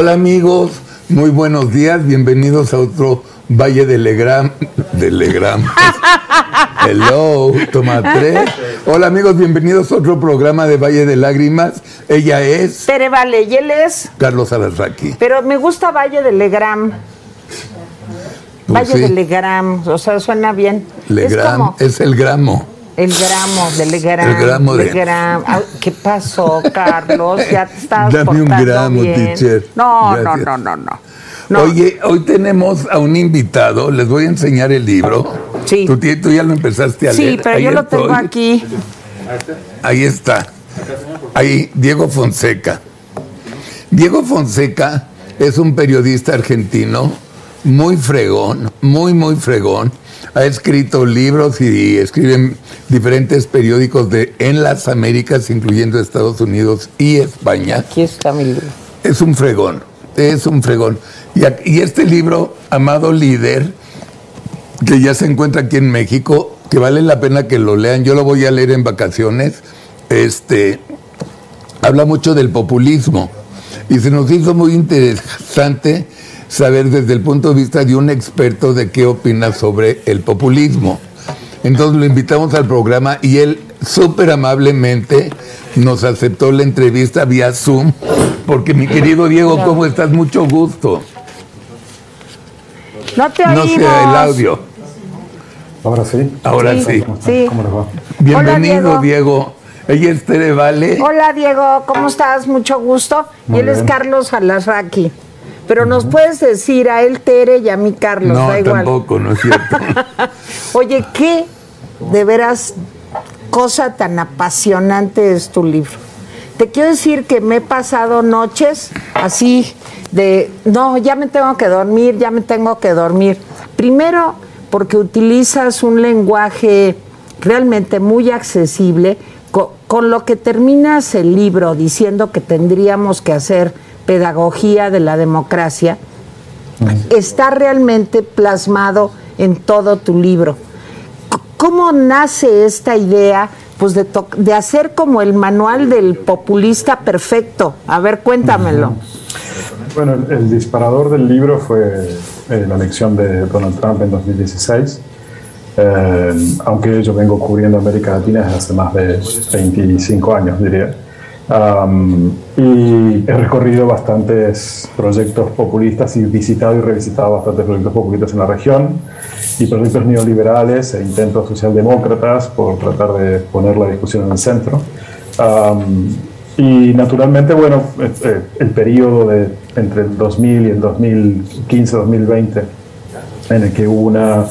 Hola amigos, muy buenos días, bienvenidos a otro Valle de Legram. De Legram. Hello, toma tres. Hola amigos, bienvenidos a otro programa de Valle de Lágrimas. Ella es Tere Vale, y él es. Carlos Alarraqui. Pero me gusta Valle de Legram. Pues Valle sí. de Legram, o sea, suena bien. Es Legram, como es el gramo. El gramo de Legram. El gramo de- Legram. Ay, ¿Qué pasó, Carlos? Ya te estás Dame un gramo, bien. teacher. No, no, no, no, no. No. Oye, hoy tenemos a un invitado, les voy a enseñar el libro. Sí. Tú, ya lo empezaste a leer. Sí, pero Ahí yo lo tengo aquí. Ahí está. Ahí, Diego Fonseca. Diego Fonseca es un periodista argentino muy fregón, muy, muy fregón. Ha escrito libros y escribe en diferentes periódicos de en las Américas, incluyendo Estados Unidos y España. Aquí está mi libro. Es un fregón, es un fregón. Y, y este libro, Amado Líder, que ya se encuentra aquí en México, que vale la pena que lo lean, yo lo voy a leer en vacaciones, este, habla mucho del populismo. Y se nos hizo muy interesante saber desde el punto de vista de un experto de qué opina sobre el populismo. Entonces lo invitamos al programa y él súper amablemente nos aceptó la entrevista vía Zoom, porque mi querido Diego, ¿cómo estás? Mucho gusto. No te No oímos. sea el audio. Ahora sí. Ahora Sí. sí. Sí. ¿Cómo les va? Bienvenido, Hola, Diego. Ella es Tere Vale. Hola Diego, ¿cómo estás? Mucho gusto. Muy y él es. Carlos Alarraqui. Pero nos puedes decir a él Tere y a mí Carlos, No, da igual. tampoco, no es cierto. Oye, qué de veras cosa tan apasionante es tu libro. Te quiero decir que me he pasado noches así de, no, ya me tengo que dormir, ya me tengo que dormir. Primero, porque utilizas un lenguaje realmente muy accesible, co- con, lo que terminas el libro diciendo que tendríamos que hacer pedagogía de la democracia, está realmente plasmado en todo tu libro. ¿Cómo nace esta idea pues de, hacer como el manual del populista perfecto? A ver, cuéntamelo. Bueno, el, el disparador del libro fue eh, la elección de Donald Trump en 2016. Eh, aunque yo vengo cubriendo América Latina desde hace más de 25 años, diría. Am, y he recorrido bastantes proyectos populistas y visitado y revisitado bastantes proyectos populistas en la región y proyectos neoliberales e intentos socialdemócratas por tratar de poner la discusión en el centro. Am, y naturalmente, bueno, eh, eh, el periodo de entre el 2000 y el 2015-2020, en el que hubo una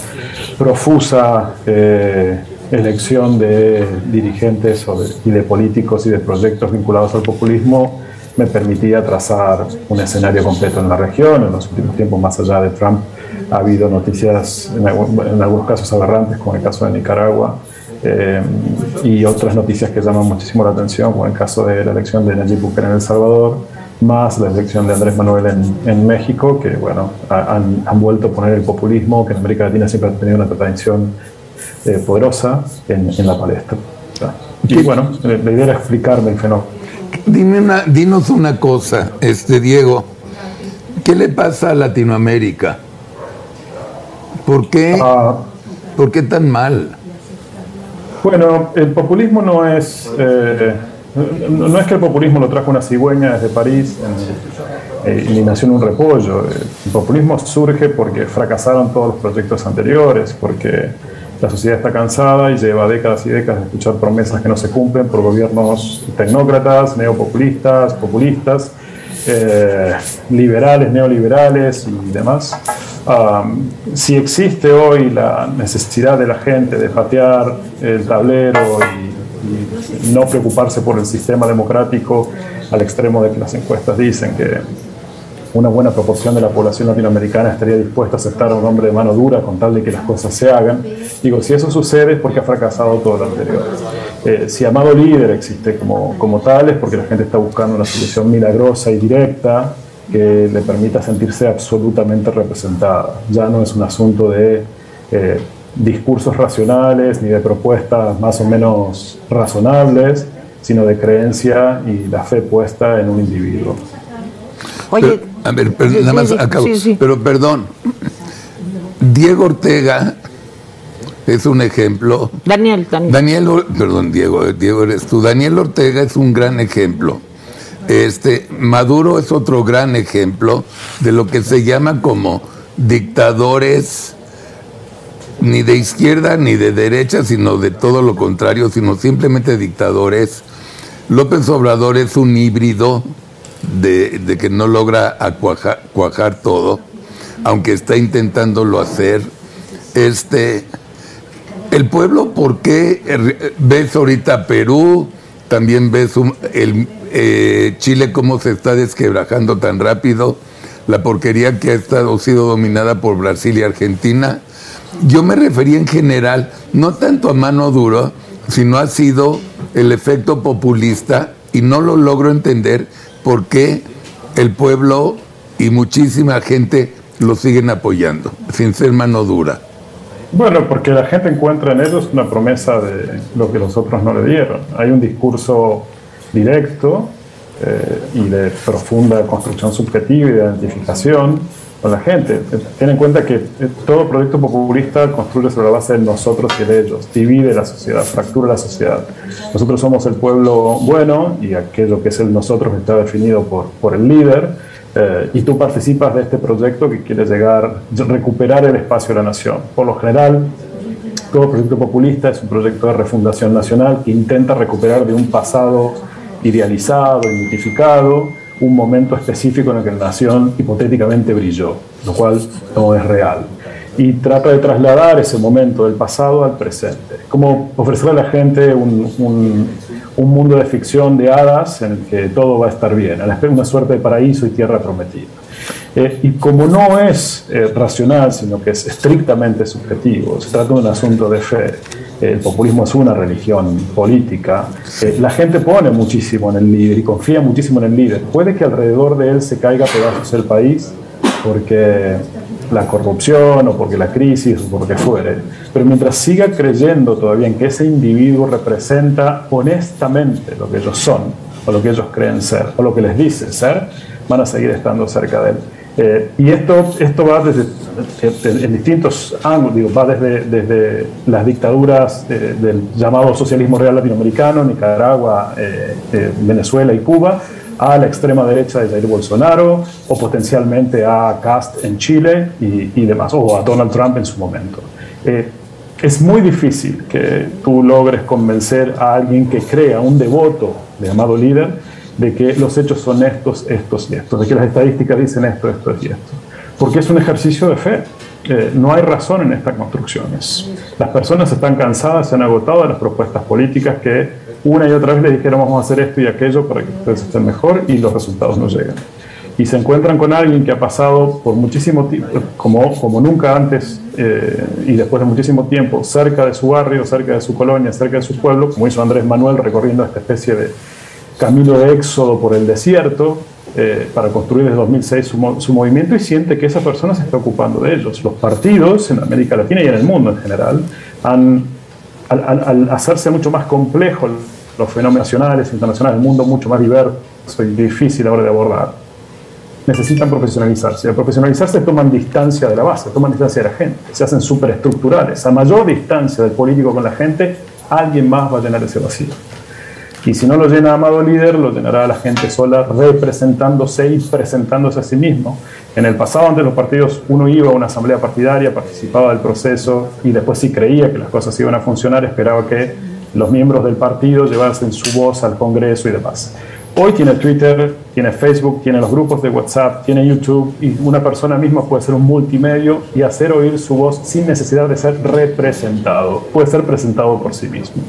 profusa eh, elección de dirigentes y de políticos y de proyectos vinculados al populismo, me permitía trazar un escenario completo en la región. En los últimos tiempos, más allá de Trump, ha habido noticias, en, en algunos casos aberrantes, como el caso de Nicaragua, eh, y otras noticias que llaman muchísimo la atención, como el caso de la elección de Nayib Bukele en El Salvador, más la elección de Andrés Manuel en, en México, que bueno, ha- han, han vuelto a poner el populismo, que en América Latina siempre ha tenido una tradición eh, poderosa, en, en la palestra. Y bueno, eh, la idea era explicarme el fenómeno. Dime una, dinos una cosa, este Diego. ¿Qué le pasa a Latinoamérica? ¿Por qué, Ah, ¿por qué tan mal? Bueno, el populismo no es. eh, no no es que el populismo lo trajo una cigüeña desde París eh, y nació en un repollo. El populismo surge porque fracasaron todos los proyectos anteriores, porque la sociedad está cansada y lleva décadas y décadas de escuchar promesas que no se cumplen por gobiernos tecnócratas, neopopulistas, populistas, eh, liberales, neoliberales y demás. Si existe hoy la necesidad de la gente de patear el tablero y no preocuparse por el sistema democrático al extremo de que las encuestas dicen que una buena proporción de la población latinoamericana estaría dispuesta a aceptar a un hombre de mano dura con tal de que las cosas se hagan. Digo, si eso sucede es porque ha fracasado todo lo anterior. Eh, si Amado Líder existe como, como tal es porque la gente está buscando una solución milagrosa y directa que le permita sentirse absolutamente representada. Ya no es un asunto de eh, discursos racionales ni de propuestas más o menos razonables, sino de creencia y la fe puesta en un individuo. Oye, A ver, pero nada más acabo. Pero perdón, Diego Ortega es un ejemplo. Daniel, Daniel. Daniel, perdón, Diego, Diego eres tú. Daniel Ortega es un gran ejemplo. Este, Maduro es otro gran ejemplo de lo que se llama como dictadores ni de izquierda ni de derecha, sino de todo lo contrario, sino simplemente dictadores. López Obrador es un híbrido de, que no logra cuajar, todo, aunque está intentándolo hacer. Este, el pueblo, ¿por qué ves ahorita Perú? También ves el, eh, Chile cómo se está desquebrajando tan rápido, la porquería que ha estado sido dominada por Brasil y Argentina. Yo me refería en general, no tanto a mano dura, sino ha sido el efecto populista y no lo logro entender por qué el pueblo y muchísima gente lo siguen apoyando, sin ser mano dura. Bueno, porque la gente encuentra en ellos una promesa de lo que los otros no le dieron. Hay un discurso directo eh, y de profunda construcción subjetiva y de identificación con la gente. Ten en cuenta que eh, todo proyecto populista construye sobre la base de nosotros y de ellos, divide la sociedad, fractura la sociedad. Nosotros somos el pueblo bueno y aquello que es el nosotros está definido por, por el líder, eh, y tú participas de este proyecto que quiere llegar, recuperar el espacio de la nación. Por lo general, todo proyecto populista es un proyecto de refundación nacional que intenta recuperar de un pasado idealizado, identificado, un momento específico en el que la nación hipotéticamente brilló, lo cual no es real. Y trata de trasladar ese momento del pasado al presente. Como ofrecer a la gente un, un, un mundo de ficción de hadas en el que todo va a estar bien, una suerte de paraíso y tierra prometida. Eh, y como no es eh, racional, sino que es estrictamente subjetivo, se trata de un asunto de fe, el populismo es una religión política, eh, la gente pone muchísimo en el líder y confía muchísimo en el líder. Puede que alrededor de él se caiga pedazos el país porque la corrupción o porque la crisis o porque fuere, pero mientras siga creyendo todavía en que ese individuo representa honestamente lo que ellos son o lo que ellos creen ser o lo que les dice ser, van a seguir estando cerca de él. Eh, y esto, esto va desde, en distintos ángulos, digo, va desde, desde las dictaduras eh, del llamado socialismo real latinoamericano, Nicaragua, eh, Venezuela y Cuba, a la extrema derecha de Jair Bolsonaro, o potencialmente a Cast en Chile y, y demás, o a Donald Trump en su momento. es muy difícil que tú logres convencer a alguien que crea un devoto de llamado líder de que los hechos son estos, estos y estos, de que las estadísticas dicen esto, esto y esto. Porque es un ejercicio de fe. Eh, no hay razón en estas construcciones. Las personas están cansadas, se han agotado de las propuestas políticas que una y otra vez le dijeron vamos a hacer esto y aquello para que ustedes estén mejor y los resultados no llegan. Y se encuentran con alguien que ha pasado por muchísimo tiempo, como, como nunca antes eh, y después de muchísimo tiempo, cerca de su barrio, cerca de su colonia, cerca de su pueblo, como hizo Andrés Manuel recorriendo esta especie de camino de éxodo por el desierto eh, para construir desde 2006 su, su, movimiento y siente que esa persona se está ocupando de ellos. Los partidos en América Latina y en el mundo en general, han, al, hacerse mucho más complejo los fenómenos nacionales, internacionales, el mundo mucho más diverso y difícil ahora de abordar, necesitan profesionalizarse. Al profesionalizarse toman distancia de la base, toman distancia de la gente, se hacen superestructurales. A mayor distancia del político con la gente, alguien más va a llenar ese vacío. Y si no lo llena Amado Líder, lo llenará la gente sola representándose y presentándose a sí mismo. En el pasado, antes los partidos, uno iba a una asamblea partidaria, participaba del proceso y después si creía que las cosas iban a funcionar, esperaba que los miembros del partido llevasen su voz al Congreso y demás. Hoy tiene Twitter, tiene Facebook, tiene los grupos de WhatsApp, tiene YouTube y una persona misma puede ser un multimedio y hacer oír su voz sin necesidad de ser representado. Puede ser presentado por sí mismo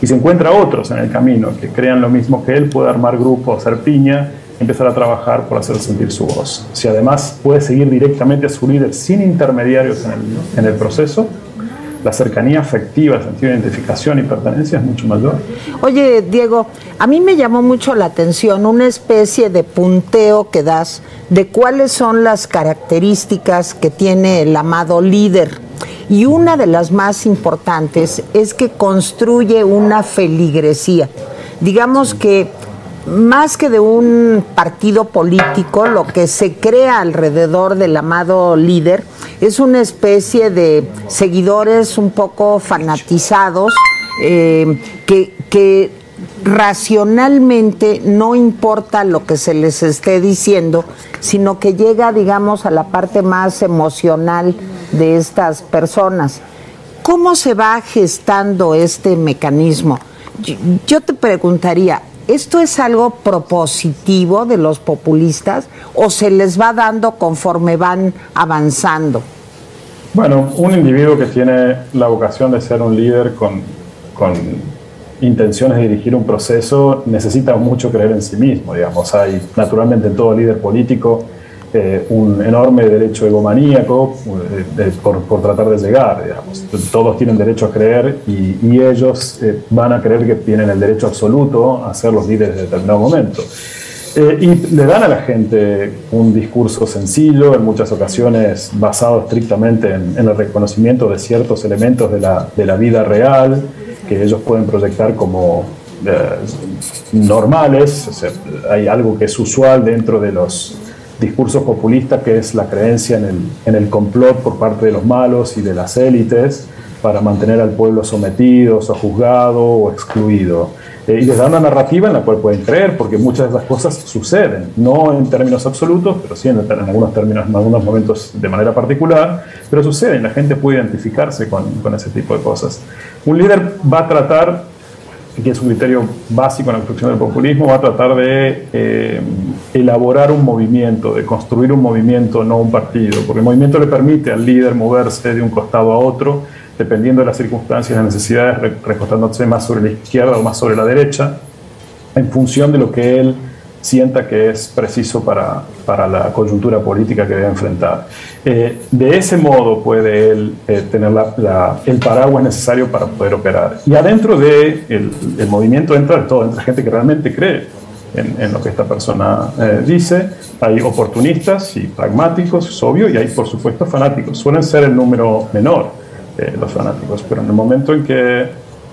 y se encuentra otros en el camino que crean lo mismo que él, puede armar grupos, hacer piña, empezar a trabajar por hacer sentir su voz. Si además puede seguir directamente a su líder sin intermediarios en el, en el proceso, la cercanía afectiva, el sentido de identificación y pertenencia es mucho mayor. Oye, Diego, a mí me llamó mucho la atención una especie de punteo que das de cuáles son las características que tiene el amado líder y una de las más importantes es que construye una feligresía. Digamos que más que de un partido político, lo que se crea alrededor del amado líder es una especie de seguidores un poco fanatizados eh, que, que racionalmente no importa lo que se les esté diciendo, sino que llega, digamos, a la parte más emocional de estas personas. ¿Cómo se va gestando este mecanismo? Yo te preguntaría, ¿esto es algo propositivo de los populistas o se les va dando conforme van avanzando? Bueno, un individuo que tiene la vocación de ser un líder con, con intenciones de dirigir un proceso necesita mucho creer en sí mismo, digamos. Hay naturalmente en todo líder político eh, un enorme derecho egomaníaco eh, por, tratar de llegar, digamos. Todos tienen derecho a creer y, ellos eh, van a creer que tienen el derecho absoluto a ser los líderes de determinado momento. y le dan a la gente un discurso sencillo, en muchas ocasiones basado estrictamente en, el reconocimiento de ciertos elementos de la, de la vida real, que ellos pueden proyectar como normales. hay algo que es usual dentro de los discursos populistas, que es la creencia en el, en el complot por parte de los malos y de las élites para mantener al pueblo sometido, o juzgado o excluido. Eh, y les da una narrativa en la cual pueden creer, porque muchas de las cosas suceden, no en términos absolutos, pero sí en, algunos términos, en algunos momentos de manera particular, pero suceden, la gente puede identificarse con, con ese tipo de cosas. Un líder va a tratar que es un criterio básico en la construcción del populismo, va a tratar de eh, elaborar un movimiento, de construir un movimiento, no un partido, porque el movimiento le permite al líder moverse de un costado a otro, dependiendo de las circunstancias, las necesidades, recostándose más sobre la izquierda o más sobre la derecha, en función de lo que él sienta que es preciso para, para la coyuntura política que debe enfrentar. Eh, de ese modo puede él eh, tener el paraguas necesario para poder operar. Y adentro del de el movimiento entra de todo, entra gente que realmente cree en, en lo que esta persona eh, dice. Hay oportunistas y pragmáticos, es obvio, y hay por supuesto fanáticos. Suelen ser el número menor los fanáticos, pero en el momento en que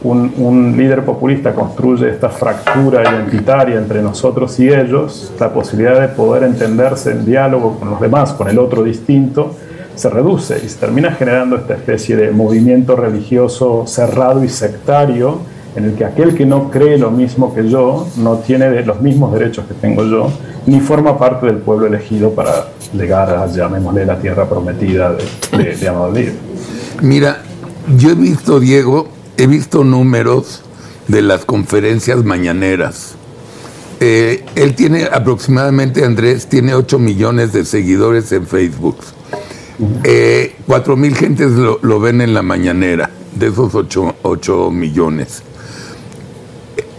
un, líder populista construye esta fractura identitaria entre nosotros y ellos, la posibilidad de poder entenderse en diálogo con los demás, con el otro distinto, se reduce y se termina generando esta especie de movimiento religioso cerrado y sectario en el que aquel que no cree lo mismo que yo no tiene los mismos derechos que tengo yo, ni forma parte del pueblo elegido para llegar a, llamémosle, la tierra prometida de, de, de Mira, yo he visto, Diego, he visto números de las conferencias mañaneras. Eh, él tiene aproximadamente, Andrés, tiene 8 millones de seguidores en Facebook. Eh, 4 mil gentes lo, ven en la mañanera, de esos 8, millones.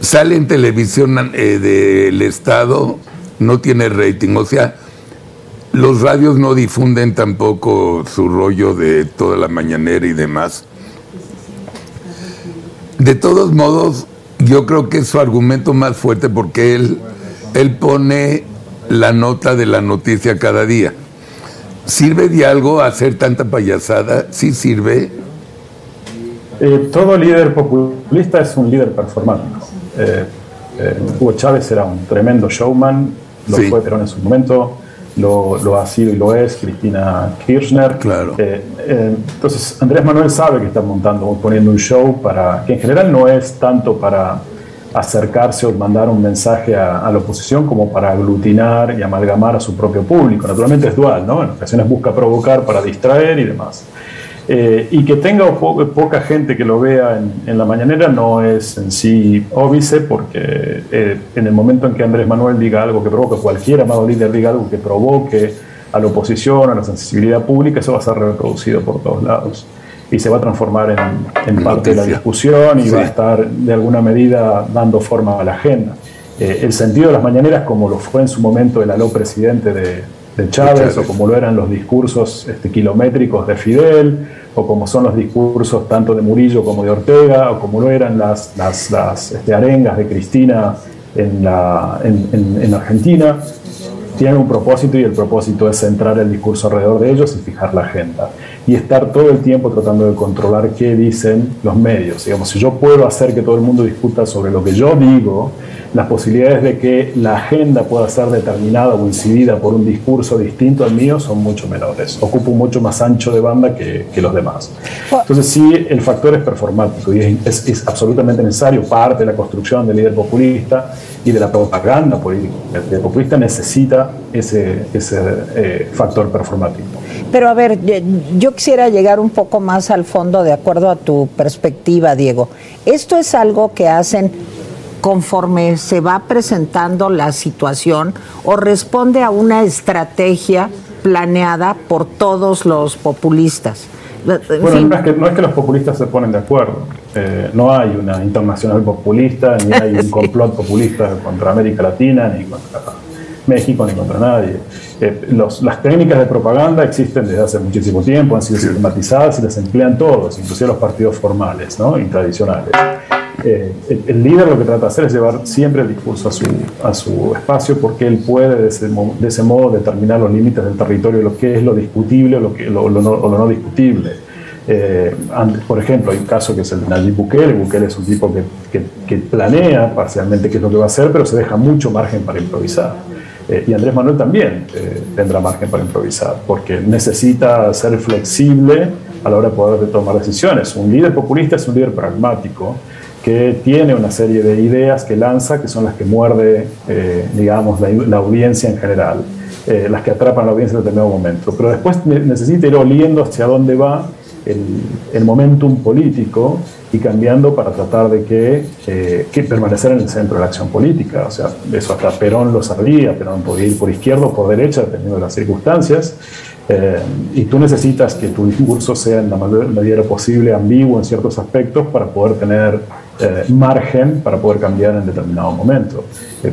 Sale en televisión eh, del Estado, no tiene rating, o sea, los radios no difunden tampoco su rollo de toda la mañanera y demás. De todos modos, yo creo que es su argumento más fuerte porque él, él pone la nota de la noticia cada día. ¿Sirve de algo hacer tanta payasada? ¿Sí sirve? Eh, todo líder populista es un líder performático. Eh, eh, Hugo Chávez era un tremendo showman, lo fue Perón en su momento, lo, ha sido y lo es Cristina Kirchner. Claro. Eh, entonces, Andrés Manuel sabe que está montando, poniendo un show para que en general no es tanto para acercarse o mandar un mensaje a, la oposición como para aglutinar y amalgamar a su propio público. Naturalmente es dual, ¿no? En ocasiones busca provocar para distraer y demás. Eh, y que tenga poca gente que lo vea en, la mañanera no es en sí óbice, porque eh, en el momento en que Andrés Manuel diga algo que provoque, cualquier amado líder diga algo que provoque a la oposición, a la sensibilidad pública, eso va a ser reproducido por todos lados y se va a transformar en, parte de la discusión y va a estar de alguna medida dando forma a la agenda. Eh, el sentido de las mañaneras, como lo fue en su momento el aló presidente de, de Chávez, o como lo eran los discursos este, kilométricos de Fidel, o como son los discursos tanto de Murillo como de Ortega, o como lo eran las, las, este, arengas de Cristina en, la, en, en, Argentina, tienen un propósito y el propósito es centrar el discurso alrededor de ellos y fijar la agenda. y estar todo el tiempo tratando de controlar qué dicen los medios. Digamos, si yo puedo hacer que todo el mundo discuta sobre lo que yo digo, las posibilidades de que la agenda pueda ser determinada o incidida por un discurso distinto al mío son mucho menores. Ocupo mucho más ancho de banda que, que los demás. Entonces sí, el factor es performático y es, es, absolutamente necesario, parte de la construcción del líder populista y de la propaganda política. El líder populista necesita ese, ese eh, factor performático. Pero a ver, yo quisiera llegar un poco más al fondo de acuerdo a tu perspectiva, Diego. ¿Esto es algo que hacen conforme se va presentando la situación o responde a una estrategia planeada por todos los populistas? Bueno, no es, que, no es, que, los populistas se ponen de acuerdo. Eh, no hay una internacional populista, ni hay un complot populista contra América Latina, ni contra México, ni contra nadie. Eh, las técnicas de propaganda existen desde hace muchísimo tiempo, han sido sistematizadas y las emplean todos, inclusive los partidos formales ¿no? y tradicionales. Eh, el, líder lo que trata de hacer es llevar siempre el discurso a su, a su espacio porque él puede de ese, de ese modo determinar los límites del territorio, lo que es lo discutible o lo, que, lo, no, o lo no discutible. Eh, por ejemplo, hay un caso que es el de Nayib Bukele. Bukele es un tipo que, que, que, planea parcialmente qué es lo que va a hacer, pero se deja mucho margen para improvisar. Eh, y Andrés Manuel también eh, tendrá margen para improvisar, porque necesita ser flexible a la hora de poder tomar decisiones. Un líder populista es un líder pragmático que tiene una serie de ideas que lanza, que son las que muerde, eh, digamos, la, audiencia en general, las que atrapan a la audiencia en determinado momento. Pero después necesita ir oliendo hacia dónde va el, el momentum político y cambiando para tratar de que, eh, que, permanecer en el centro de la acción política. O sea, eso hasta Perón lo sabía, Perón podía ir por izquierda o por derecha, dependiendo de las circunstancias. Eh, y tú necesitas que tu discurso sea en la medida posible ambiguo en ciertos aspectos para poder tener eh, margen para poder cambiar en determinado momento.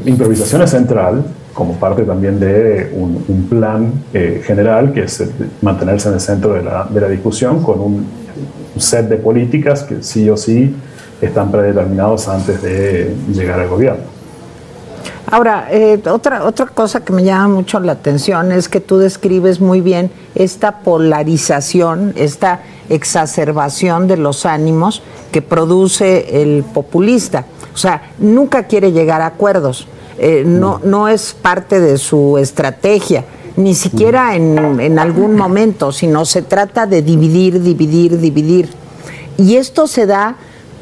improvisación es central como parte también de un, plan general que es mantenerse en el centro de la, de la discusión con un set de políticas que sí o sí están predeterminados antes de llegar al gobierno. Ahora, eh, otra, otra cosa que me llama mucho la atención es que tú describes muy bien esta polarización, esta exacerbación de los ánimos que produce el populista. O sea, nunca quiere llegar a acuerdos, eh, no, no es parte de su estrategia ni siquiera en, en algún momento, sino se trata de dividir, dividir, dividir. Y esto se da,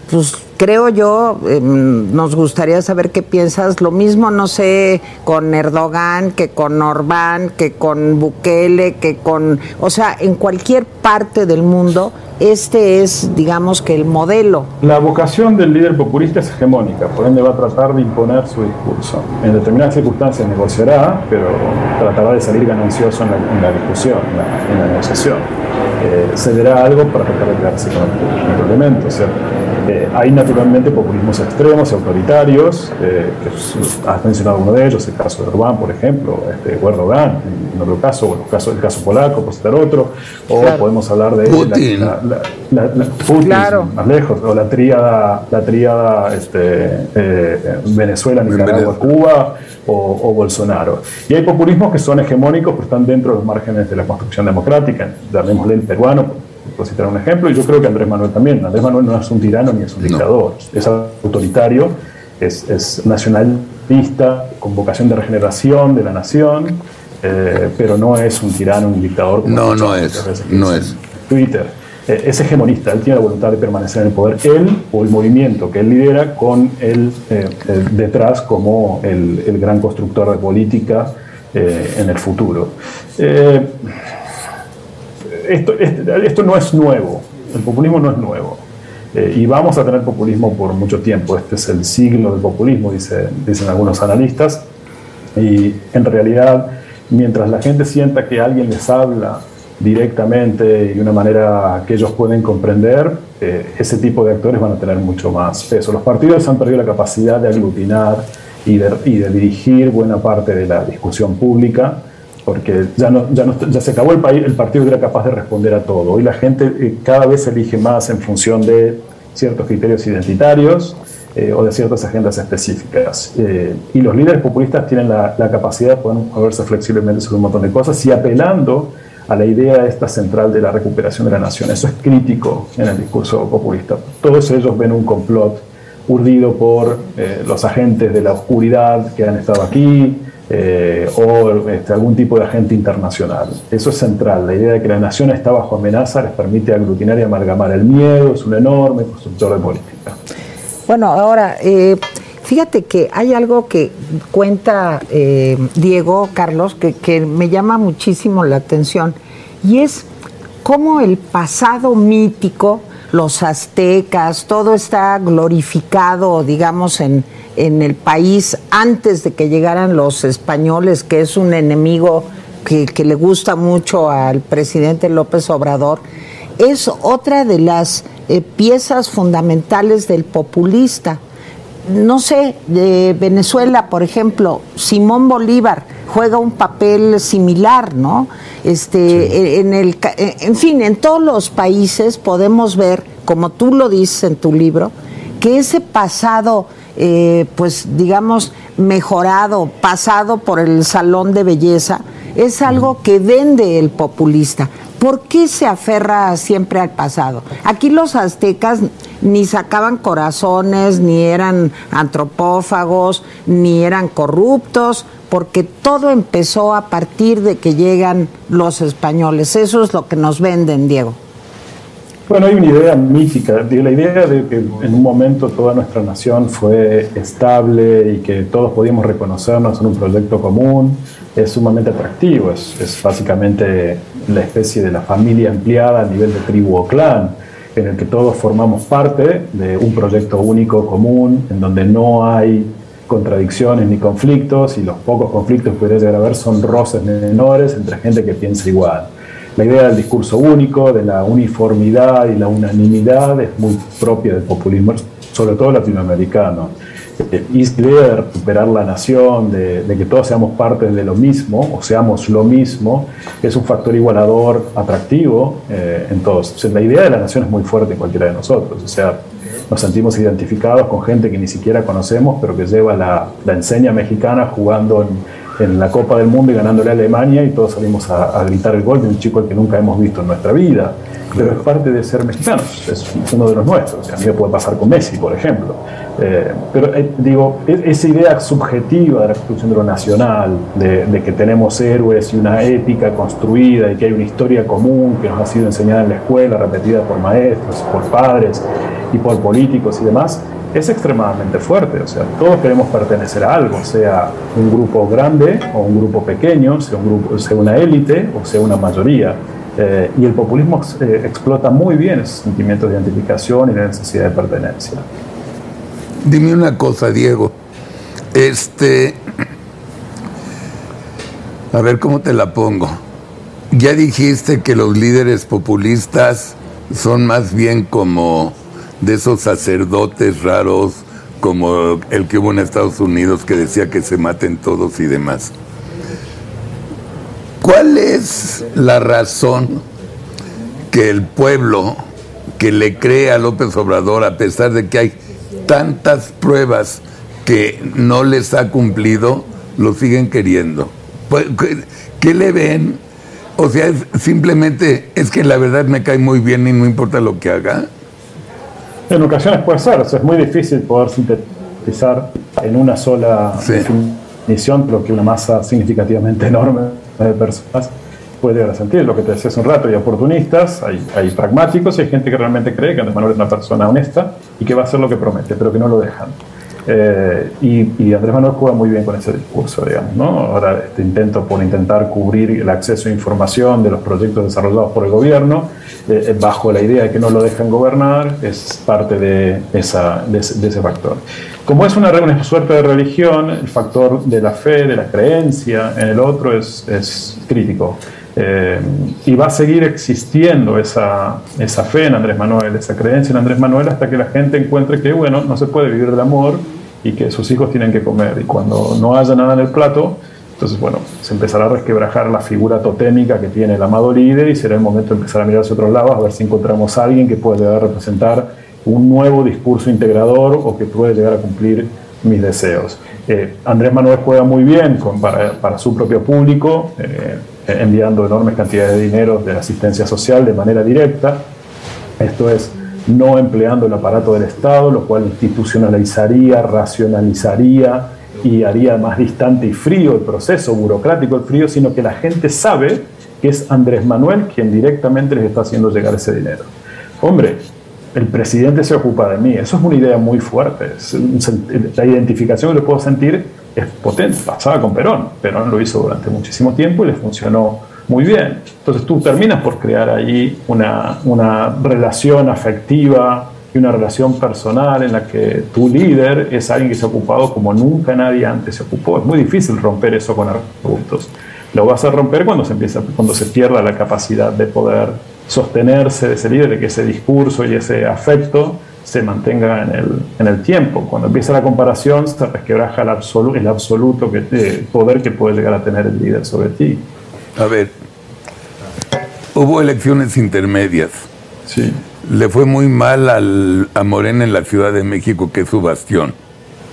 pues creo yo, em, nos gustaría saber qué piensas. Lo mismo, no sé, con Erdogan, que con Orbán, que con Bukele, que con. O sea, en cualquier parte del mundo, este es, digamos, que el modelo. La vocación del líder populista es hegemónica, por ende va a tratar de imponer su discurso. En determinadas circunstancias negociará, pero tratará de salir ganancioso en la, discusión, en la, negociación. Eh, cederá algo para tratar de quedarse con el, elemento, ¿cierto? Eh, hay naturalmente populismos extremos y autoritarios, eh, que has mencionado uno de ellos, el caso de Orbán, por ejemplo, este, o Erdogan, en otro caso, o el caso, el caso polaco, por citar otro, o podemos hablar de Putin, la, Putin más lejos, o la tríada, la tríada este, eh, Venezuela, Nicaragua, Cuba o, o, Bolsonaro. Y hay populismos que son hegemónicos, pero están dentro de los márgenes de la construcción democrática, llamémosle el peruano, por citar un ejemplo, y yo creo que Andrés Manuel también. Andrés Manuel no es un tirano ni es un dictador, es autoritario, es, es, nacionalista, con vocación de regeneración de la nación, eh, pero no es un tirano, un dictador. no, no es, no es. Twitter. Eh, es hegemonista, él tiene la voluntad de permanecer en el poder, él o el movimiento que él lidera con él eh, detrás como el, el, gran constructor de política en el futuro esto, esto no es nuevo, el populismo no es nuevo. Eh, y vamos a tener populismo por mucho tiempo. Este es el siglo del populismo, dice, dicen algunos analistas. Y en realidad, mientras la gente sienta que alguien les habla directamente y de una manera que ellos pueden comprender, eh, ese tipo de actores van a tener mucho más peso. Los partidos han perdido la capacidad de aglutinar y de, y de dirigir buena parte de la discusión pública porque ya, no, ya, no, ya se acabó el, país, el partido era capaz de responder a todo. Hoy la gente eh, cada vez elige más en función de ciertos criterios identitarios eh, o de ciertas agendas específicas. Eh, y los líderes populistas tienen la, la, capacidad de moverse flexiblemente sobre un montón de cosas y apelando a la idea esta central de la recuperación de la nación. Eso es crítico en el discurso populista. Todos ellos ven un complot urdido por eh, los agentes de la oscuridad que han estado aquí eh, o este, algún tipo de agente internacional. Eso es central. La idea de que la nación está bajo amenaza les permite aglutinar y amalgamar. El miedo es un enorme constructor de política. Bueno, ahora, eh, fíjate que hay algo que cuenta Diego Carlos que, que me llama muchísimo la atención y es cómo el pasado mítico los aztecas, todo está glorificado, digamos, en, en el país antes de que llegaran los españoles, que es un enemigo que, le gusta mucho al presidente López Obrador, es otra de las eh, piezas fundamentales del populista. No sé, de Venezuela, por ejemplo, Simón Bolívar juega un papel similar, ¿no? Este, en, el, en fin, en todos los países podemos ver, como tú lo dices en tu libro, que ese pasado, eh, pues digamos, mejorado, pasado por el salón de belleza, es algo que vende el populista. ¿Por qué se aferra siempre al pasado? Aquí los aztecas ni sacaban corazones, ni eran antropófagos, ni eran corruptos, porque todo empezó a partir de que llegan los españoles. Eso es lo que nos venden, Diego. Bueno, hay una idea mítica, la idea de que en un momento toda nuestra nación fue estable y que todos podíamos reconocernos en un proyecto común es sumamente atractivo, es, es básicamente la especie de la familia ampliada a nivel de tribu o clan, en el que todos formamos parte de un proyecto único común, en donde no hay contradicciones ni conflictos y los pocos conflictos que podría llegar a haber son roces menores entre gente que piensa igual. La idea del discurso único, de la uniformidad y la unanimidad es muy propia del populismo, sobre todo latinoamericano. Eh, y la idea de recuperar la nación, de, que todos seamos parte de lo mismo o seamos lo mismo, es un factor igualador atractivo eh, en todos. la idea de la nación es muy fuerte en cualquiera de nosotros. O sea, nos sentimos identificados con gente que ni siquiera conocemos, pero que lleva la, la enseña mexicana jugando en, en, la Copa del Mundo y ganándole a Alemania y todos salimos a, gritar el gol de un chico que nunca hemos visto en nuestra vida. Pero es parte de ser mexicanos, es uno de los nuestros. A mí me puede pasar con Messi, por ejemplo. Eh, pero eh, digo, e, esa idea subjetiva de la construcción de lo nacional, de, de, que tenemos héroes y una ética construida y que hay una historia común que nos ha sido enseñada en la escuela, repetida por maestros, por padres, y por políticos y demás, es extremadamente fuerte. O sea, todos queremos pertenecer a algo, sea un grupo grande o un grupo pequeño, sea, una élite o sea una mayoría. Eh, y el populismo eh, explota muy bien esos sentimientos de identificación y la necesidad de pertenencia. Dime una cosa, Diego. Este. A ver cómo te la pongo. Ya dijiste que los líderes populistas son más bien como de esos sacerdotes raros como el que hubo en Estados Unidos que decía que se maten todos y demás. ¿Cuál es la razón que el pueblo que le cree a López Obrador, a pesar de que hay tantas pruebas que no les ha cumplido, lo siguen queriendo? Pues, ¿Qué le ven? O sea, simplemente es que la verdad me cae muy bien y no importa lo que haga. En ocasiones puede ser, es muy difícil poder sintetizar en una sola definición lo que una masa significativamente enorme de personas puede llegar a sentir. Lo que te decía hace un rato, hay oportunistas, hay, hay pragmáticos y hay gente que realmente cree que Andrés Manuel es una persona honesta y que va a hacer lo que promete, pero que no lo dejan. Eh, y, Andrés Manuel juega muy bien con ese discurso, digamos. ¿no? Ahora, este intento por intentar cubrir el acceso a información de los proyectos desarrollados por el gobierno, eh, eh, bajo la idea de que no lo dejan gobernar, es parte de, ese, factor. Como es una, una, suerte de religión, el factor de la fe, de la creencia en el otro es crítico. Y va a seguir existiendo esa, esa, fe en Andrés Manuel, esa creencia en Andrés Manuel, hasta que la gente encuentre que, bueno, no se puede vivir del amor y que sus hijos tienen que comer. Y cuando no haya nada en el plato, entonces, bueno, se empezará a resquebrajar la figura totémica que tiene el amado líder y será el momento de empezar a mirar hacia otros lados, a ver si encontramos a alguien que pueda llegar a representar un nuevo discurso integrador o que puede llegar a cumplir mis deseos. Eh, Andrés Manuel juega muy bien con, para, su propio público, eh, eh, enviando enormes cantidades de dinero de asistencia social de manera directa. Esto es, no empleando el aparato del Estado, lo cual institucionalizaría, racionalizaría y haría más distante y frío el proceso burocrático, el frío, sino que la gente sabe que es Andrés Manuel quien directamente les está haciendo llegar ese dinero. Hombre, el presidente se ocupa de mí, eso es una idea muy fuerte. La identificación que lo puedo sentir es potente. Pasaba con Perón, Perón lo hizo durante muchísimo tiempo y le funcionó muy bien. Entonces tú terminas por crear ahí una, una relación afectiva y una relación personal en la que tu líder es alguien que se ha ocupado como nunca nadie antes se ocupó. Es muy difícil romper eso con arbustos. Lo vas a romper cuando se empieza, cuando se pierda la capacidad de poder sostenerse de ese líder, de que ese discurso y ese afecto se mantenga en el, en el tiempo. Cuando empieza la comparación, se resquebraja el, absoluto, el absoluto que, poder que puede llegar a tener el líder sobre ti. A ver, hubo elecciones intermedias. Sí. Le fue muy mal al, a Morena en la Ciudad de México, que es su bastión.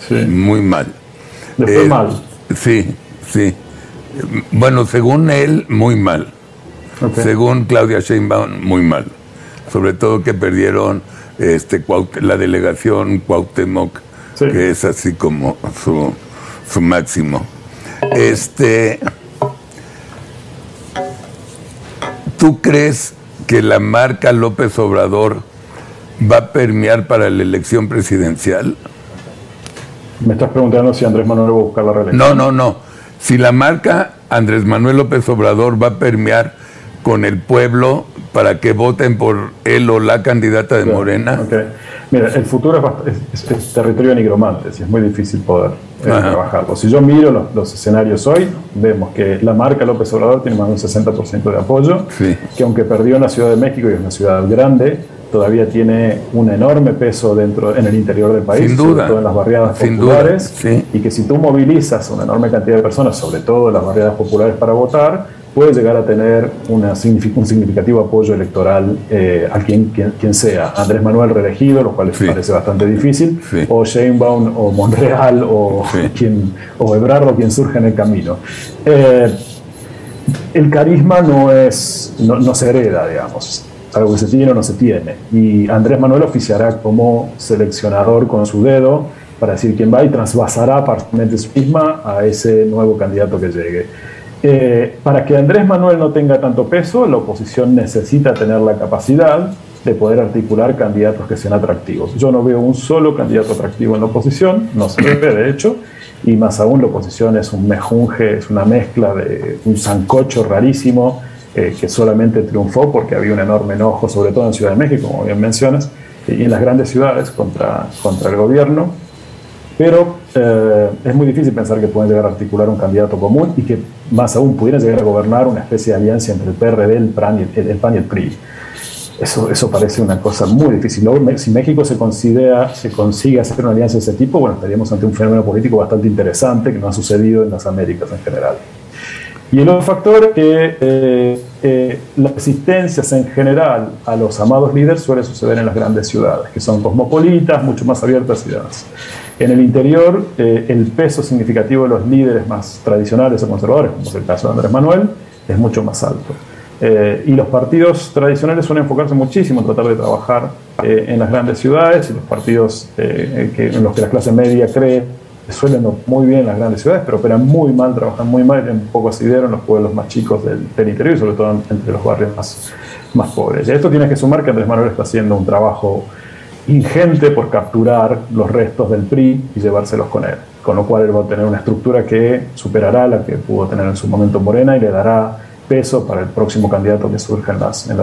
Sí. Muy mal. Le fue Eh, mal. Sí, sí. Bueno, según él, muy mal. Según Claudia Sheinbaum, muy mal. Sobre todo que perdieron este, la delegación Cuauhtémoc, Sí. que es así como su, su máximo. Este, ¿Tú crees que la marca López Obrador va a permear para la elección presidencial? Me estás preguntando si Andrés Manuel va a buscar la reelección. No, no, no. Si la marca Andrés Manuel López Obrador va a permear con el pueblo para que voten por él o la candidata de Claro, Morena. ok. Mira, el futuro es, es- es- territorio de nigromantes y es muy difícil poder eh, trabajarlo. Si yo miro los, los escenarios hoy, vemos que la marca López Obrador tiene más de un 60% de apoyo, Sí. que aunque perdió en la Ciudad de México y es una ciudad grande, todavía tiene un enorme peso dentro en el interior del país, Sin sobre duda. todo en las barriadas Sin duda, populares, sí. y que si tú movilizas una enorme cantidad de personas, sobre todo en las barriadas populares para votar, puede llegar a tener una un significativo apoyo electoral eh, a quien, quien, quien sea. Andrés Manuel reelegido, lo cual Sí. parece bastante difícil, Sí. o Sheinbaum, o Monreal, o, Sí. quien, o Ebrardo, quien surge en el camino. Eh, el carisma no es no, no se hereda, digamos. Algo que se tiene o no se tiene. Y Andrés Manuel oficiará como seleccionador con su dedo para decir quién va y trasvasará parcialmente su misma a ese nuevo candidato que llegue. Eh, para que Andrés Manuel no tenga tanto peso, la oposición necesita tener la capacidad de poder articular candidatos que sean atractivos. Yo no veo un solo candidato atractivo en la oposición, no se ve de hecho, y más aún la oposición es un mejunje, es una mezcla de un sancocho rarísimo eh, que solamente triunfó porque había un enorme enojo, sobre todo en Ciudad de México, como bien mencionas, y en las grandes ciudades contra, contra el gobierno. Pero eh, es muy difícil pensar que pueden llegar a articular un candidato común y que más aún pudieran llegar a gobernar una especie de alianza entre el PRD, el PAN y el, PAN y el PRI. Eso, eso parece una cosa muy difícil. Luego, si México se, considera, se consigue hacer una alianza de ese tipo, bueno, estaríamos ante un fenómeno político bastante interesante que no ha sucedido en las Américas en general. Y el otro factor es que eh, eh, las resistencias en general a los amados líderes suele suceder en las grandes ciudades, que son cosmopolitas, mucho más abiertas y demás. En el interior, eh, el peso significativo de los líderes más tradicionales o conservadores, como es el caso de Andrés Manuel, es mucho más alto. Eh, y los partidos tradicionales suelen enfocarse muchísimo en tratar de trabajar eh, en las grandes ciudades y los partidos en los que la clase media cree suelen muy bien en las grandes ciudades, pero operan muy mal, trabajan muy mal, en poco asidero en los pueblos más chicos del, interior y sobre todo en- entre los barrios más, más pobres. Y a esto tienes que sumar que Andrés Manuel está haciendo un trabajo ingente por capturar los restos del PRI y llevárselos con él. Con lo cual él va a tener una estructura que superará la que pudo tener en su momento Morena y le dará peso para el próximo candidato que surja en las, en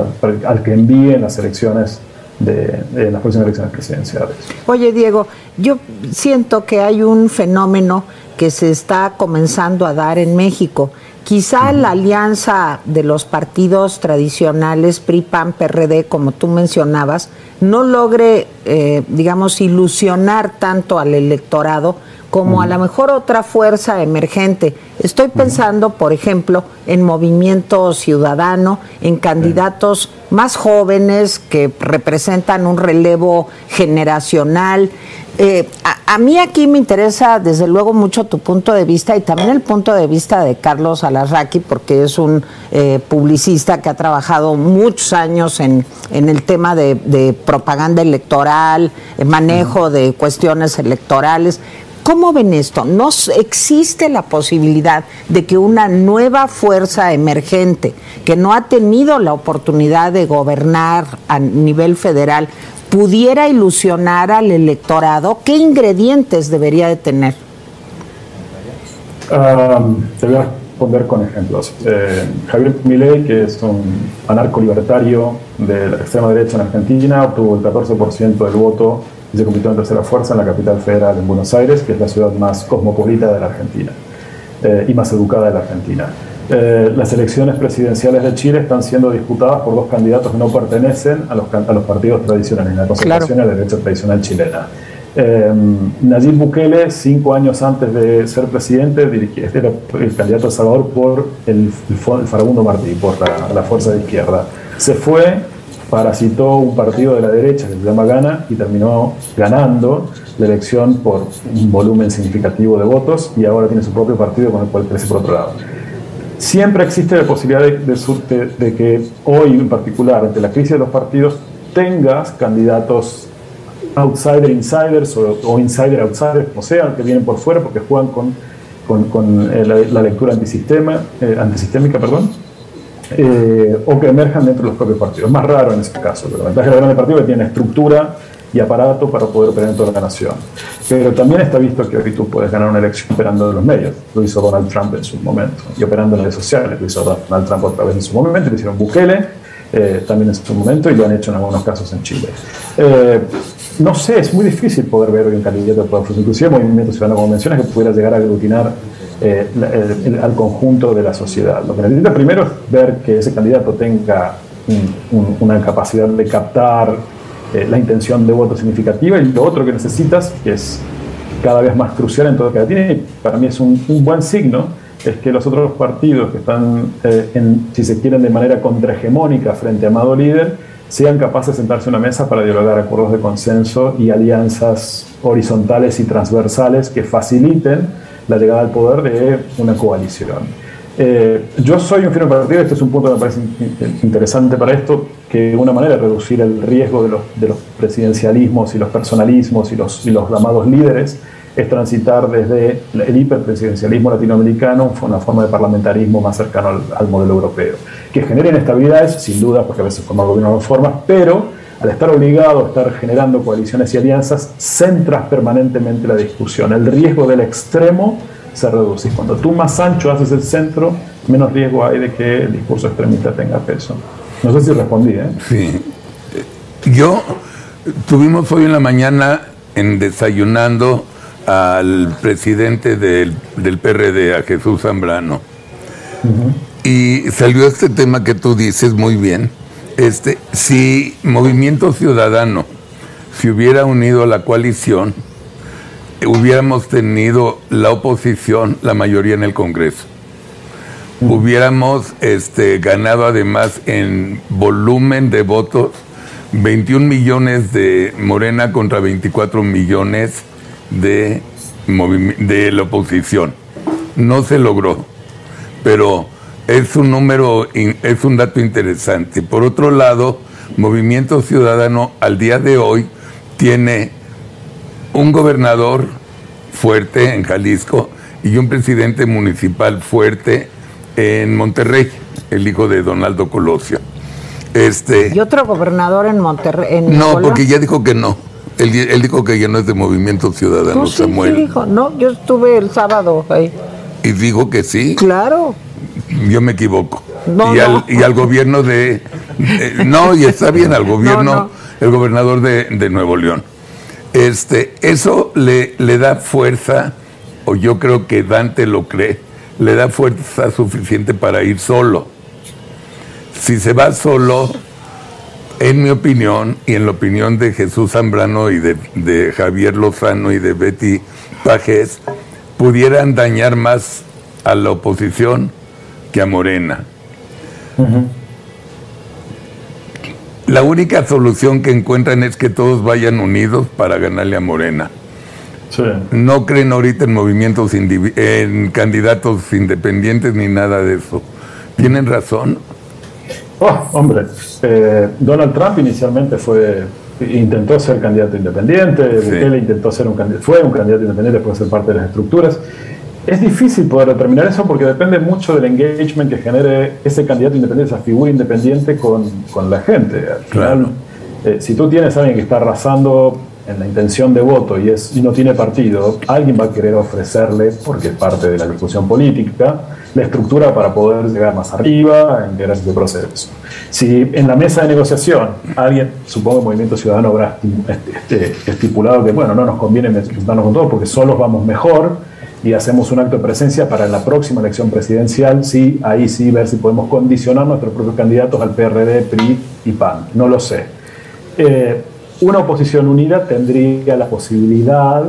al que envíe en las elecciones de, de las próximas elecciones presidenciales. Oye, Diego, yo siento que hay un fenómeno que se está comenzando a dar en México. Quizá la alianza de los partidos tradicionales, PRI, PAN, PRD, como tú mencionabas, no logre, eh, digamos, ilusionar tanto al electorado como a lo mejor otra fuerza emergente. Estoy pensando, por ejemplo, en movimiento ciudadano, en candidatos más jóvenes que representan un relevo generacional. Eh, a, mí aquí me interesa desde luego mucho tu punto de vista y también el punto de vista de Carlos Alarraqui, porque es un eh, publicista que ha trabajado muchos años en, el tema de, propaganda electoral, manejo de cuestiones electorales. ¿Cómo ven esto? ¿No existe la posibilidad de que una nueva fuerza emergente que no ha tenido la oportunidad de gobernar a nivel federal pudiera ilusionar al electorado, ¿qué ingredientes debería de tener? te voy a responder con ejemplos. Eh, Javier Milei, que es un anarco-libertario de la extrema derecha en Argentina, obtuvo el 14% del voto y se convirtió en tercera fuerza en la capital federal, en Buenos Aires, que es la ciudad más cosmopolita de la Argentina eh, y más educada de la Argentina. Eh, las elecciones presidenciales de Chile están siendo disputadas por dos candidatos que no pertenecen a los, a los partidos tradicionales, la concertación y la derecha tradicional chilena. Eh, Nayib Bukele, cinco años antes de ser presidente, este era el candidato a Salvador por el, el, Farabundo Martí, por la, la, fuerza de izquierda. Se fue, parasitó un partido de la derecha que se llama Gana y terminó ganando la elección por un volumen significativo de votos y ahora tiene su propio partido con el cual crece por otro lado. Siempre existe la posibilidad de, de, que hoy en particular, ante la crisis de los partidos, tengas candidatos outsider insiders o, insider outsiders, o sea, que vienen por fuera porque juegan con, con, con eh, la, lectura antisistema, eh, antisistémica, perdón, eh, o que emerjan dentro de los propios partidos. Más raro en este caso, pero la ventaja de los grandes partidos es que tienen estructura y aparato para poder operar en toda la nación. Pero también está visto que hoy tú puedes ganar una elección operando en los medios. Lo hizo Donald Trump en su momento. Y operando en redes sociales. Lo hizo Donald Trump otra vez en su momento. Lo hicieron Bukele eh, también en su momento. Y lo han hecho en algunos casos en Chile. Eh, no sé, es muy difícil poder ver hoy un candidato de poder, inclusive movimiento ciudadano, como mencionas, que pudiera llegar a aglutinar eh, al conjunto de la sociedad. Lo que necesita primero es ver que ese candidato tenga una capacidad de captar eh, la intención de voto significativa y lo otro que necesitas, que es cada vez más crucial en todo lo que tiene, y para mí es un, buen signo, es que los otros partidos que están, eh, en, si se quieren, de manera contrahegemónica frente a Amado Líder, sean capaces de sentarse a una mesa para dialogar acuerdos de consenso y alianzas horizontales y transversales que faciliten la llegada al poder de una coalición. Eh, yo soy un firme partido, este es un punto que me parece interesante para esto, que una manera de reducir el riesgo de los, de los presidencialismos y los personalismos y los, llamados líderes es transitar desde el hiperpresidencialismo latinoamericano a una forma de parlamentarismo más cercano al, modelo europeo, que genere inestabilidades, sin duda, porque a veces formar gobierno no forma, pero al estar obligado a estar generando coaliciones y alianzas, centras permanentemente la discusión. El riesgo del extremo se reduce. Cuando tú más ancho haces el centro, menos riesgo hay de que el discurso extremista tenga peso. No sé si respondí, ¿eh? Sí. Yo tuvimos hoy en la mañana en desayunando al presidente del, del PRD, a Jesús Zambrano. Y salió este tema que tú dices muy bien. Este, si Movimiento Ciudadano se hubiera unido a la coalición, hubiéramos tenido la oposición, la mayoría en el Congreso. Hubiéramos este, ganado además en volumen de votos 21 millones de Morena contra 24 millones de, de la oposición. No se logró, pero es un número, es un dato interesante. Por otro lado, Movimiento Ciudadano al día de hoy tiene un gobernador fuerte en Jalisco y un presidente municipal fuerte en Monterrey, el hijo de Donaldo Colosio. Este, ¿Y otro gobernador en Monterrey? no, porque ya dijo que no. Él, dijo que ya no es de Movimiento Ciudadano, Samuel. dijo, no, yo estuve el sábado ahí. ¿Y dijo que sí? Claro. Yo me equivoco. y, al, y, al, gobierno de... no, y está bien, al gobierno, el gobernador de, de Nuevo León. Este, eso le, le da fuerza, o yo creo que Dante lo cree, le da fuerza suficiente para ir solo. Si se va solo, en mi opinión, y en la opinión de Jesús Zambrano y de, Javier Lozano y de Betty Pajés, pudieran dañar más a la oposición que a Morena. La única solución que encuentran es que todos vayan unidos para ganarle a Morena. No creen ahorita en movimientos, en candidatos independientes ni nada de eso. ¿Tienen razón? Oh, hombre, eh, Donald Trump inicialmente fue intentó ser candidato independiente, Bukele intentó ser un fue un candidato independiente después de ser parte de las estructuras. Es difícil poder determinar eso porque depende mucho del engagement que genere ese candidato independiente, esa figura independiente con, con la gente. Al final, eh, si tú tienes a alguien que está arrasando en la intención de voto y, es, y no tiene partido, alguien va a querer ofrecerle, porque es parte de la discusión política, la estructura para poder llegar más arriba en ese proceso. Si en la mesa de negociación alguien, supongo el Movimiento Ciudadano habrá este, estipulado que, bueno, no nos conviene juntarnos con todos porque solos vamos mejor y hacemos un acto de presencia para la próxima elección presidencial, sí, ahí sí, ver si podemos condicionar nuestros propios candidatos al PRD, PRI y PAN. No lo sé. Eh, una oposición unida tendría la posibilidad,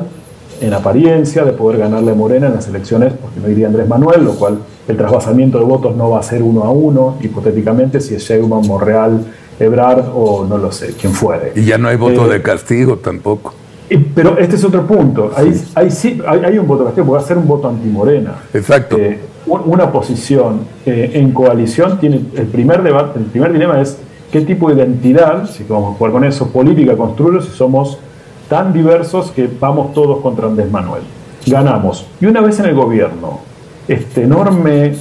en apariencia, de poder ganarle a Morena en las elecciones, porque no iría Andrés Manuel, lo cual el trasvasamiento de votos no va a ser uno a uno, hipotéticamente, si es Sheinbaum, Monreal, Ebrard o no lo sé, quien fuere. Y ya no hay voto eh, de castigo tampoco. pero este es otro punto. Hay, hay, sí, hay, un voto de castigo, puede ser un voto anti-morena. Exacto. Eh, una posición eh, en coalición tiene el primer debate, el primer dilema es qué tipo de identidad, si vamos a jugar con eso, política construirlo si somos tan diversos que vamos todos contra Andrés Manuel. Ganamos. Y una vez en el gobierno, este enorme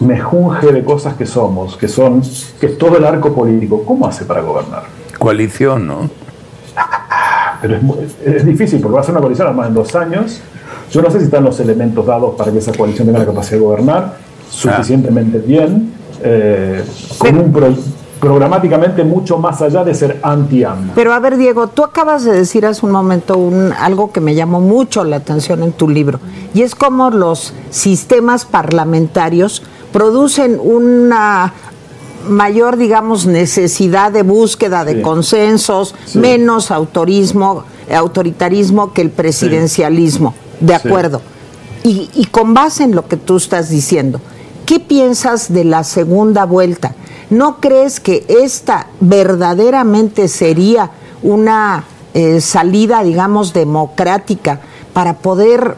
mejunje de cosas que somos, que son, que es todo el arco político, ¿cómo hace para gobernar? Coalición, ¿no? Pero es, difícil, porque va a ser una coalición además en dos años. Yo no sé si están los elementos dados para que esa coalición tenga la capacidad de gobernar suficientemente bien, eh, con un programáticamente mucho más allá de ser anti-AMLO. Pero a ver, Diego, tú acabas de decir hace un momento un, algo que me llamó mucho la atención en tu libro, y es cómo los sistemas parlamentarios producen una mayor, digamos, necesidad de búsqueda de consensos, menos autorismo, autoritarismo que el presidencialismo. De acuerdo. Y, y con base en lo que tú estás diciendo, ¿qué piensas de la segunda vuelta? ¿No crees que esta verdaderamente sería una eh, salida, digamos, democrática para poder,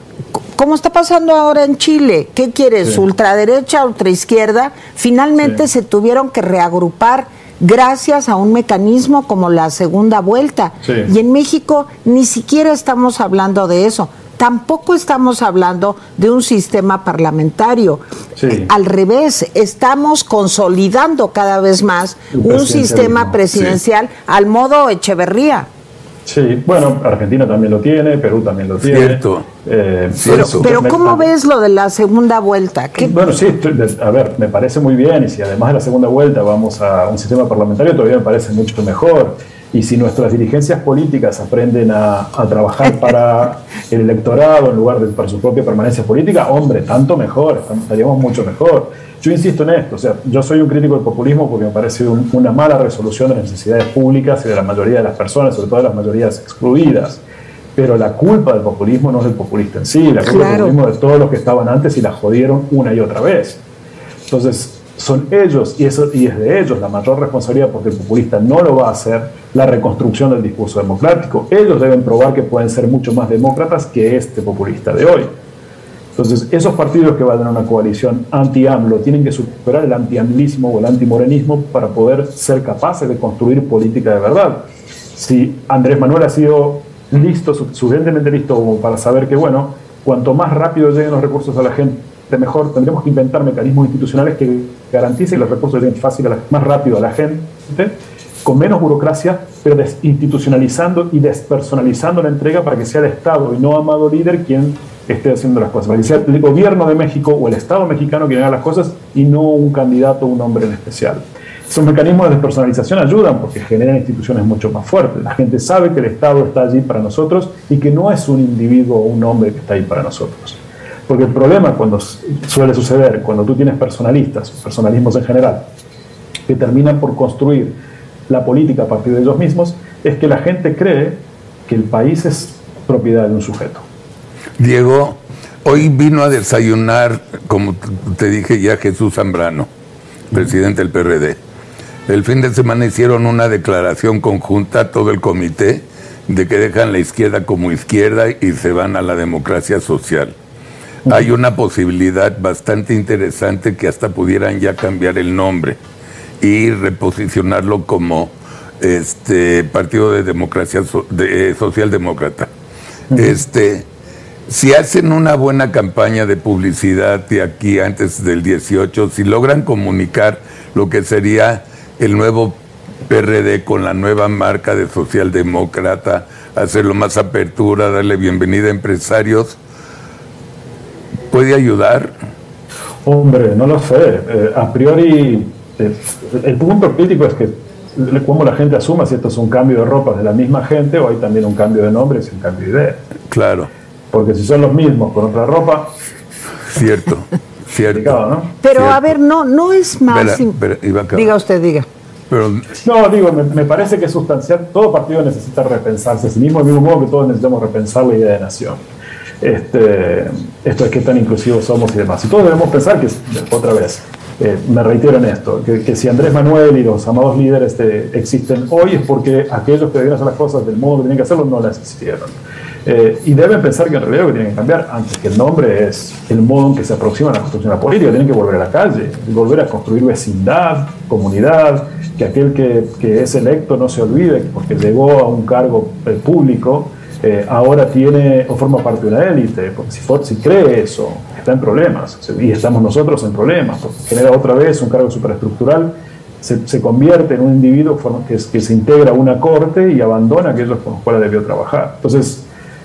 como está pasando ahora en Chile, ¿qué quieres? ¿Ultraderecha, ultraizquierda? Finalmente se tuvieron que reagrupar gracias a un mecanismo como la segunda vuelta. Y en México ni siquiera estamos hablando de eso tampoco estamos hablando de un sistema parlamentario. Al revés, estamos consolidando cada vez más un sistema presidencial al modo Echeverría. Sí, bueno, Argentina también lo tiene, Perú también lo tiene. Cierto. Eh, pero, ¿cómo ves lo de la segunda vuelta? Bueno, sí, a ver, me parece muy bien y si además de la segunda vuelta vamos a un sistema parlamentario, todavía me parece mucho mejor. Y si nuestras dirigencias políticas aprenden a, trabajar para el electorado en lugar de para su propia permanencia política, hombre, tanto mejor, estaríamos mucho mejor. Yo insisto en esto, o sea, yo soy un crítico del populismo porque me parece una mala resolución de las necesidades públicas y de la mayoría de las personas, sobre todo de las mayorías excluidas. Pero la culpa del populismo no es del populista en sí, la culpa del populismo es de todos los que estaban antes y la jodieron una y otra vez. Entonces, son ellos, y, eso, y es de ellos la mayor responsabilidad, porque el populista no lo va a hacer, la reconstrucción del discurso democrático. Ellos deben probar que pueden ser mucho más demócratas que este populista de hoy. Entonces, esos partidos que van a una coalición anti-AMLO tienen que superar el anti-AMLismo o el anti-morenismo para poder ser capaces de construir política de verdad. Si Andrés Manuel ha sido listo, suficientemente listo como para saber que, bueno, cuanto más rápido lleguen los recursos a la gente, mejor, tendremos que inventar mecanismos institucionales que garanticen que los recursos lleguen fácil, más rápido a la gente, con menos burocracia, pero desinstitucionalizando y despersonalizando la entrega para que sea el Estado y no amado líder quien esté haciendo las cosas, para que sea el gobierno de México o el Estado mexicano quien haga las cosas y no un candidato o un hombre en especial. Esos mecanismos de despersonalización ayudan porque generan instituciones mucho más fuertes. La gente sabe que el Estado está allí para nosotros y que no es un individuo o un hombre que está ahí para nosotros. Porque el problema cuando suele suceder, cuando tú tienes personalistas, personalismos en general, que terminan por construir la política a partir de ellos mismos, es que la gente cree que el país es propiedad de un sujeto. Diego, hoy vino a desayunar, como te dije ya, Jesús Zambrano, presidente del PRD. El fin de semana hicieron una declaración conjunta, todo el comité, de que dejan la izquierda como izquierda y se van a la democracia social. Hay una posibilidad bastante interesante que hasta pudieran ya cambiar el nombre y reposicionarlo como este Partido de Democracia de, Socialdemócrata. Este, si hacen una buena campaña de publicidad de aquí antes del 18, si logran comunicar lo que sería el nuevo PRD con la nueva marca de socialdemócrata, hacerlo más apertura, darle bienvenida a empresarios, ¿puede ayudar? Hombre, no lo sé. Eh, a priori, eh, el punto crítico es que cómo la gente asuma si esto es un cambio de ropa de la misma gente o hay también un cambio de nombre y un cambio de idea. Claro. Porque si son los mismos con otra ropa. Cierto, cierto. Pero a ver, no, no es más. diga usted, diga. no, digo, me, parece que es sustancial. Todo partido necesita repensarse a sí mismo, del mismo modo que todos necesitamos repensar la idea de nación. Este, esto es qué tan inclusivos somos y demás. Y todos debemos pensar que, otra vez, eh, me reitero en esto, que, si Andrés Manuel y los amados líderes existen hoy es porque aquellos que debían hacer las cosas del modo que tenían que hacerlo no las hicieron. Eh, y deben pensar que en realidad lo que tienen que cambiar, antes que el nombre, es el modo en que se aproxima a la construcción de la política. Tienen que volver a la calle, volver a construir vecindad, comunidad, que aquel que, que es electo no se olvide, porque llegó a un cargo eh, público, eh, ahora tiene o forma parte de una élite, porque si, si cree eso, está en problemas, y estamos nosotros en problemas, genera otra vez un cargo superestructural, se, se convierte en un individuo que, se integra a una corte y abandona aquellos con los cuales debió trabajar. Entonces,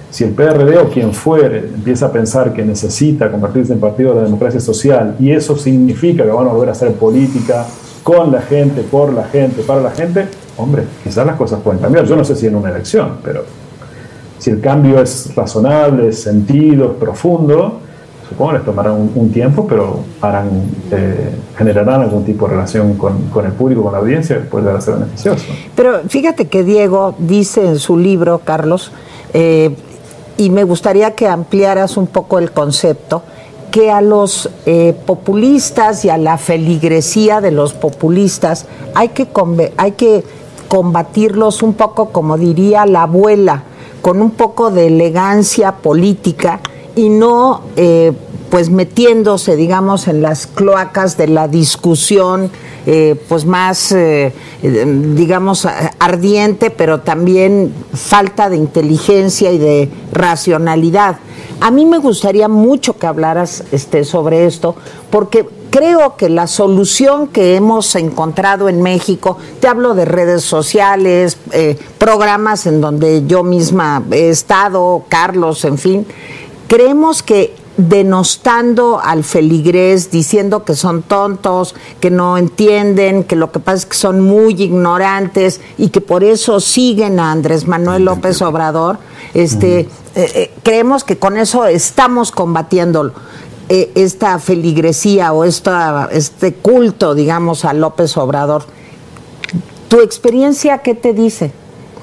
si el PRD o quien fuere empieza a pensar que necesita convertirse en partido de la democracia social y eso significa que van a volver a hacer política con la gente, por la gente, para la gente, hombre, quizás las cosas pueden cambiar. Yo no sé si en una elección, pero si el cambio es razonable, sentido, profundo, supongo que les tomará un, tiempo, pero harán, eh, generarán algún tipo de relación con, con, el público, con la audiencia, que puede ser beneficioso. Pero fíjate que Diego dice en su libro, Carlos, eh, y me gustaría que ampliaras un poco el concepto, que a los eh, populistas y a la feligresía de los populistas hay que, hay que combatirlos un poco, como diría la abuela, con un poco de elegancia política y no eh, pues metiéndose, digamos, en las cloacas de la discusión, eh, pues más, eh, digamos, ardiente, pero también falta de inteligencia y de racionalidad. A mí me gustaría mucho que hablaras este, sobre esto, porque creo que la solución que hemos encontrado en México, te hablo de redes sociales, programas en donde yo misma he estado, Carlos, en fin, creemos que denostando al feligrés, diciendo que son tontos, que no entienden, que lo que pasa es que son muy ignorantes y que por eso siguen a Andrés Manuel López Obrador, este, eh, eh, creemos que con eso estamos combatiéndolo. Eh, esta feligresía o esta, este culto, digamos, a López Obrador. ¿Tu experiencia qué te dice?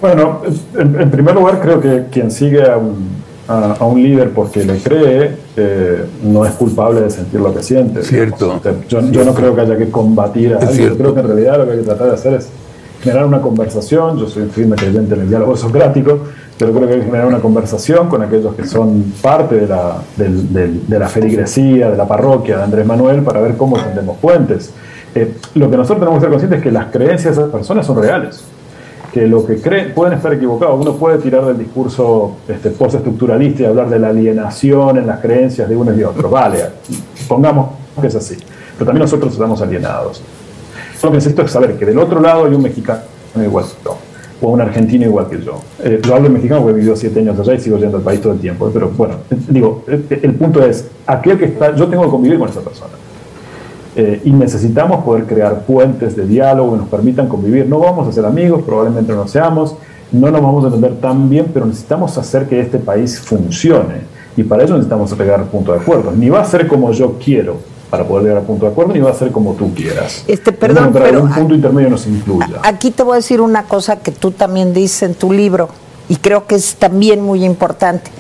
Bueno, en, primer lugar creo que quien sigue a un, a, un líder porque le cree eh, no es culpable de sentir lo que siente. Cierto. Yo, yo, no creo que haya que combatir a alguien. Yo creo que en realidad lo que hay que tratar de hacer es generar una conversación. Yo soy firme creyente en el diálogo socrático pero creo que hay que generar una conversación con aquellos que son parte de la, de la feligresía, de la parroquia de Andrés Manuel, para ver cómo tendemos puentes. Eh, lo que nosotros tenemos que ser conscientes es que las creencias de esas personas son reales, que lo que creen pueden estar equivocados. Uno puede tirar del discurso este, postestructuralista y hablar de la alienación en las creencias de unos y otros. Vale, pongamos que es así. Pero también nosotros estamos alienados. Lo que necesito es saber que del otro lado hay un mexicano igual o un argentino igual que yo. Eh, lo hablo en mexicano porque he vivido siete años allá y sigo yendo al país todo el tiempo. Pero bueno, digo, el punto es, aquel que está, yo tengo que convivir con esa persona. Eh, y necesitamos poder crear puentes de diálogo que nos permitan convivir. No vamos a ser amigos, probablemente no seamos, no nos vamos a entender tan bien, pero necesitamos hacer que este país funcione. Y para eso necesitamos pegar punto de acuerdo. Ni va a ser como yo quiero, para poder llegar a punto de acuerdo ni va a ser como tú quieras. Este, perdón, pero un punto intermedio nos incluya. Aquí te voy a decir una cosa que tú también dices en tu libro y creo que es también muy importante.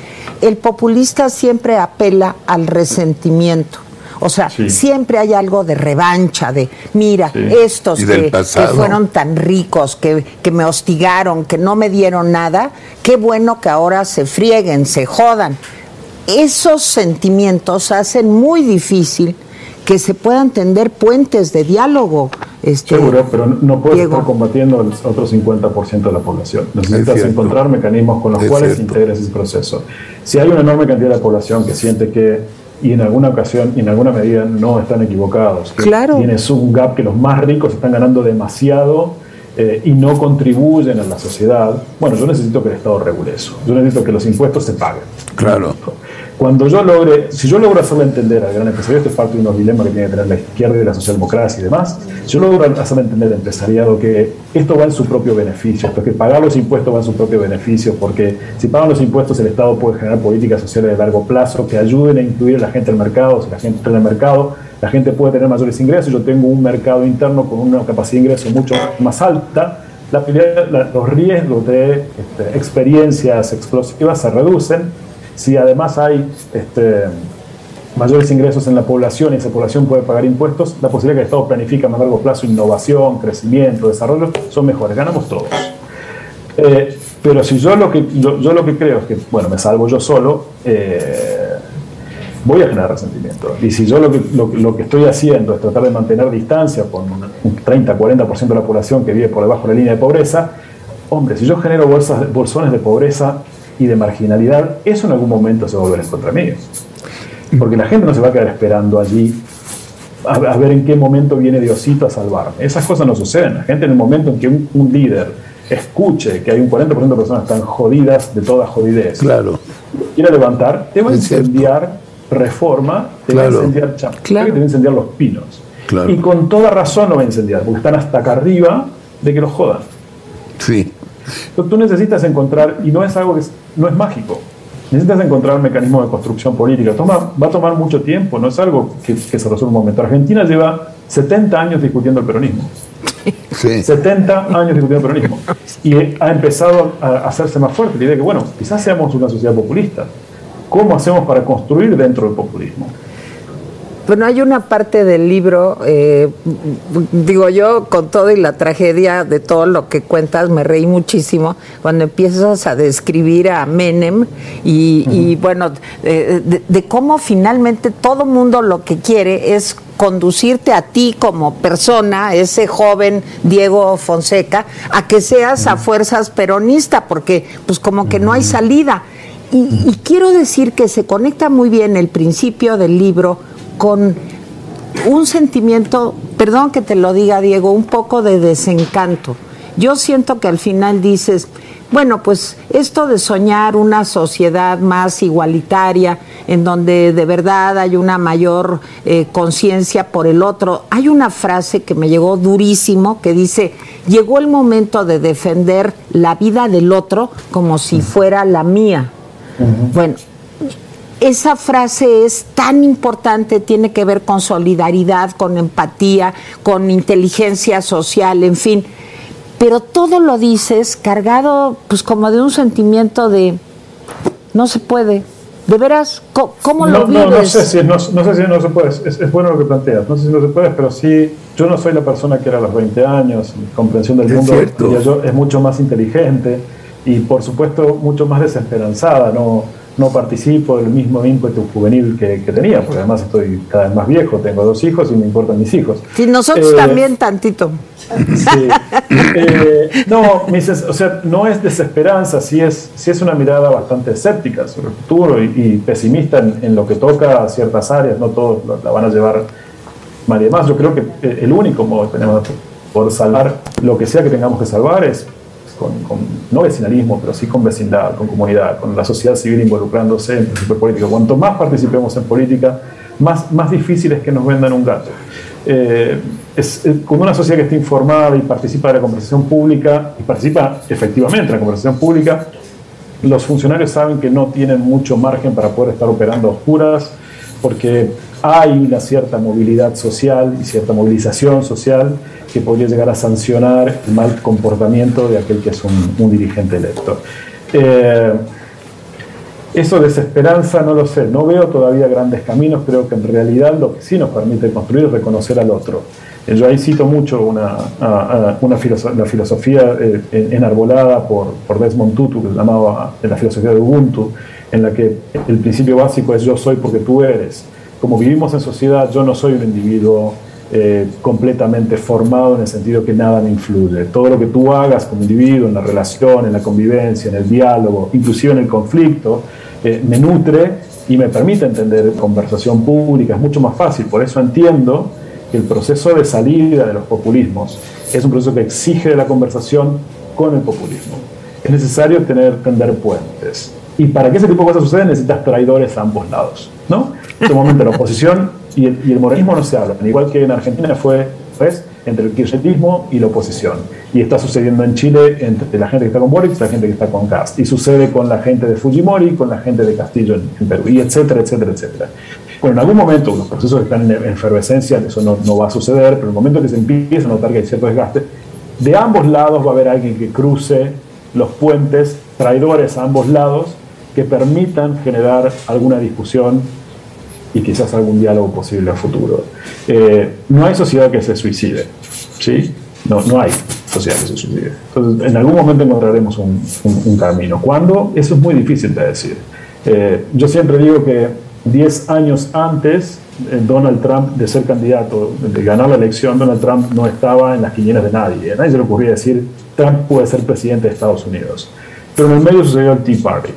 El populista siempre apela al resentimiento. O sea, siempre hay algo de revancha, de, mira, estos que, fueron tan ricos, que, que me hostigaron, que no me dieron nada, qué bueno que ahora se frieguen, se jodan. Esos sentimientos hacen muy difícil que se puedan tender puentes de diálogo. Este, Seguro, pero no puedes estar combatiendo al otro 50% de la población. Necesitas encontrar mecanismos con los cuales integres ese proceso. Si hay una enorme cantidad de población que siente que, y en alguna ocasión y en alguna medida no están equivocados, claro. tienes un gap que los más ricos están ganando demasiado eh, y no contribuyen a la sociedad, bueno, yo necesito que el Estado regule eso. Yo necesito que los impuestos se paguen. Claro. Cuando yo logre, si yo logro hacerle entender al gran empresario, esto es parte de unos dilemas que tiene que tener la izquierda y la socialdemocracia y demás, si yo logro hacerle entender al empresariado que esto va en su propio beneficio, esto que pagar los impuestos va en su propio beneficio, porque si pagan los impuestos el Estado puede generar políticas sociales de largo plazo que ayuden a incluir a la gente al mercado, si la gente está en el mercado, la gente puede tener mayores ingresos, yo tengo un mercado interno con una capacidad de ingreso mucho más alta, los riesgos de este, experiencias explosivas se reducen si además hay este, mayores ingresos en la población y esa población puede pagar impuestos, la posibilidad que el Estado planifique a más largo plazo innovación, crecimiento, desarrollo, son mejores, ganamos todos. Eh, pero si yo lo, que, yo, lo que creo es que, bueno, me salvo yo solo, eh, voy a generar resentimiento. Y si yo lo que, lo, que estoy haciendo es tratar de mantener distancia con un 30-40% de la población que vive por debajo de la línea de pobreza, hombre, si yo genero bolsas, bolsones de pobreza y de marginalidad, eso en algún momento se va a volver en contra mío. Porque la gente no se va a quedar esperando allí a, ver en qué momento viene Diosito a salvarme. Esas cosas no suceden. La gente en el momento en que un, líder escuche que hay un 40% de personas tan jodidas de toda jodidez, claro. quiere levantar, te va a incendiar reforma, te va a incendiar te va a incendiar los pinos. Y con toda razón no va a incendiar, porque están hasta acá arriba de que los jodan. Sí. Entonces, tú necesitas encontrar, y no es algo que no es mágico, necesitas encontrar un mecanismo de construcción política. Toma, va a tomar mucho tiempo, no es algo que, se resuelve un momento. Argentina lleva 70 años discutiendo el peronismo. 70 años discutiendo el peronismo. Y ha empezado a hacerse más fuerte la idea de que, bueno, quizás seamos una sociedad populista. ¿Cómo hacemos para construir dentro del populismo? Bueno, hay una parte del libro, eh, digo yo, con todo y la tragedia de todo lo que cuentas, me reí muchísimo cuando empiezas a describir a Menem y, bueno, de, cómo finalmente todo mundo lo que quiere es conducirte a ti como persona, ese joven Diego Fonseca, a que seas a fuerzas peronista, porque pues como que no hay salida. y quiero decir que se conecta muy bien el principio del libro con un sentimiento, perdón que te lo diga Diego, un poco de desencanto. Yo siento que al final dices, bueno, pues esto de soñar una sociedad más igualitaria, en donde de verdad hay una mayor eh, conciencia por el otro, hay una frase que me llegó durísimo que dice, llegó el momento de defender la vida del otro como si fuera la mía. Bueno, esa frase es tan importante, tiene que ver con solidaridad, con empatía, con inteligencia social, en fin. Pero todo lo dices cargado, pues como de un sentimiento de no se puede. De veras, ¿cómo, lo vives? No, no, sé si no, no, sé si no se puede. Es, bueno lo que planteas. No sé si no se puede, pero sí, yo no soy la persona que era a los 20 años, comprensión del mundo. Yo, es mucho más inteligente y, por supuesto, mucho más desesperanzada. No, no participo del mismo ímpetu juvenil que, tenía, porque además estoy cada vez más viejo, tengo dos hijos y me importan mis hijos. Sí, nosotros eh, también tantito. Sí. Eh, no, o sea, no es desesperanza, sí es, sí es una mirada bastante escéptica sobre el futuro y, pesimista en, lo que toca a ciertas áreas, no todos la van a llevar mal y demás. Yo creo que el único modo que tenemos por salvar lo que sea que tengamos que salvar es con, no vecinalismo, pero sí con vecindad, con comunidad, con la sociedad civil involucrándose en principio político. Cuanto más participemos en política, más, más difícil es que nos vendan un gato. Eh, es, con una sociedad que esté informada y participa de la conversación pública, y participa efectivamente en la conversación pública, los funcionarios saben que no tienen mucho margen para poder estar operando a oscuras, porque hay una cierta movilidad social y cierta movilización social que podría llegar a sancionar el mal comportamiento de aquel que es un, dirigente electo. Eh, Eso desesperanza no lo sé, no veo todavía grandes caminos, creo que en realidad lo que sí nos permite construir es reconocer al otro. Eh, yo ahí cito mucho una, una la filosofía eh, enarbolada por, por Desmond Tutu, que se llamaba la filosofía de Ubuntu, en la que el principio básico es yo soy porque tú eres. Como vivimos en sociedad, yo no soy un individuo eh, completamente formado en el sentido que nada me influye. Todo lo que tú hagas como individuo, en la relación, en la convivencia, en el diálogo, inclusive en el conflicto, eh, me nutre y me permite entender conversación pública. Es mucho más fácil. Por eso entiendo que el proceso de salida de los populismos es un proceso que exige la conversación con el populismo. Es necesario tener, tender puentes. Y para que ese tipo de cosas sucedan necesitas traidores a ambos lados. ¿No? En este la oposición y el, y morenismo no se hablan, igual que en Argentina fue pues, entre el kirchnerismo y la oposición. Y está sucediendo en Chile entre la gente que está con Boric y la gente que está con Cast. Y sucede con la gente de Fujimori, con la gente de Castillo en, Perú, y etcétera, etcétera, etcétera. Bueno, en algún momento, los procesos están en efervescencia, eso no, no va a suceder, pero en el momento que se empieza a notar que hay cierto desgaste, de ambos lados va a haber alguien que cruce los puentes, traidores a ambos lados, que permitan generar alguna discusión y quizás algún diálogo posible a futuro. Eh, no hay sociedad que se suicide, ¿sí? No, no hay sociedad que se suicide. Entonces, en algún momento encontraremos un, un, camino. ¿Cuándo? Eso es muy difícil de decir. Eh, yo siempre digo que 10 años antes eh, Donald Trump de ser candidato, de ganar la elección, Donald Trump no estaba en las quinielas de nadie. A nadie se le ocurría decir, Trump puede ser presidente de Estados Unidos. Pero en el medio sucedió el Tea Party.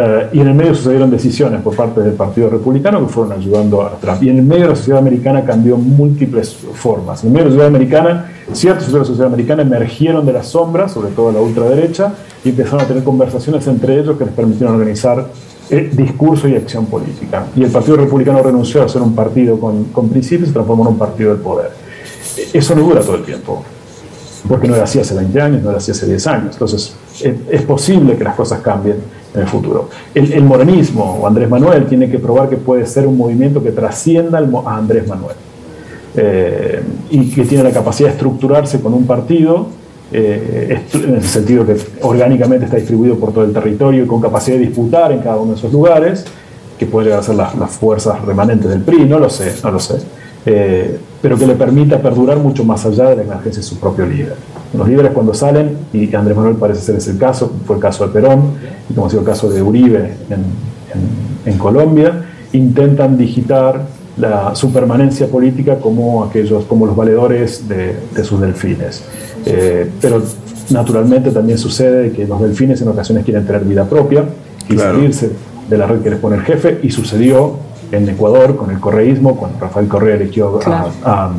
Eh, y en el medio sucedieron decisiones por parte del Partido Republicano que fueron ayudando a Trump. Y en el medio la sociedad americana cambió múltiples formas. En el medio de la sociedad americana, ciertos sectores de la sociedad americana emergieron de las sombras, sobre todo la ultraderecha, y empezaron a tener conversaciones entre ellos que les permitieron organizar eh, discurso y acción política. Y el Partido Republicano renunció a ser un partido con, con principios y se transformó en un partido del poder. Eso no dura todo el tiempo porque no era así hace 20 años, no era así hace 10 años. Entonces, es, posible que las cosas cambien en el futuro. El, morenismo o Andrés Manuel tiene que probar que puede ser un movimiento que trascienda a Andrés Manuel eh, y que tiene la capacidad de estructurarse con un partido, eh, en el sentido que orgánicamente está distribuido por todo el territorio y con capacidad de disputar en cada uno de esos lugares, que puede llegar a ser las, las fuerzas remanentes del PRI, no lo sé, no lo sé. Eh, pero que le permita perdurar mucho más allá de la emergencia de su propio líder. Los líderes cuando salen, y Andrés Manuel parece ser ese el caso, fue el caso de Perón, y como ha sido el caso de Uribe en, en, Colombia, intentan digitar la, su permanencia política como aquellos, como los valedores de, de sus delfines. Eh, pero naturalmente también sucede que los delfines en ocasiones quieren tener vida propia y salirse de la red que les pone el jefe, y sucedió en Ecuador con el correísmo, cuando Rafael Correa eligió a,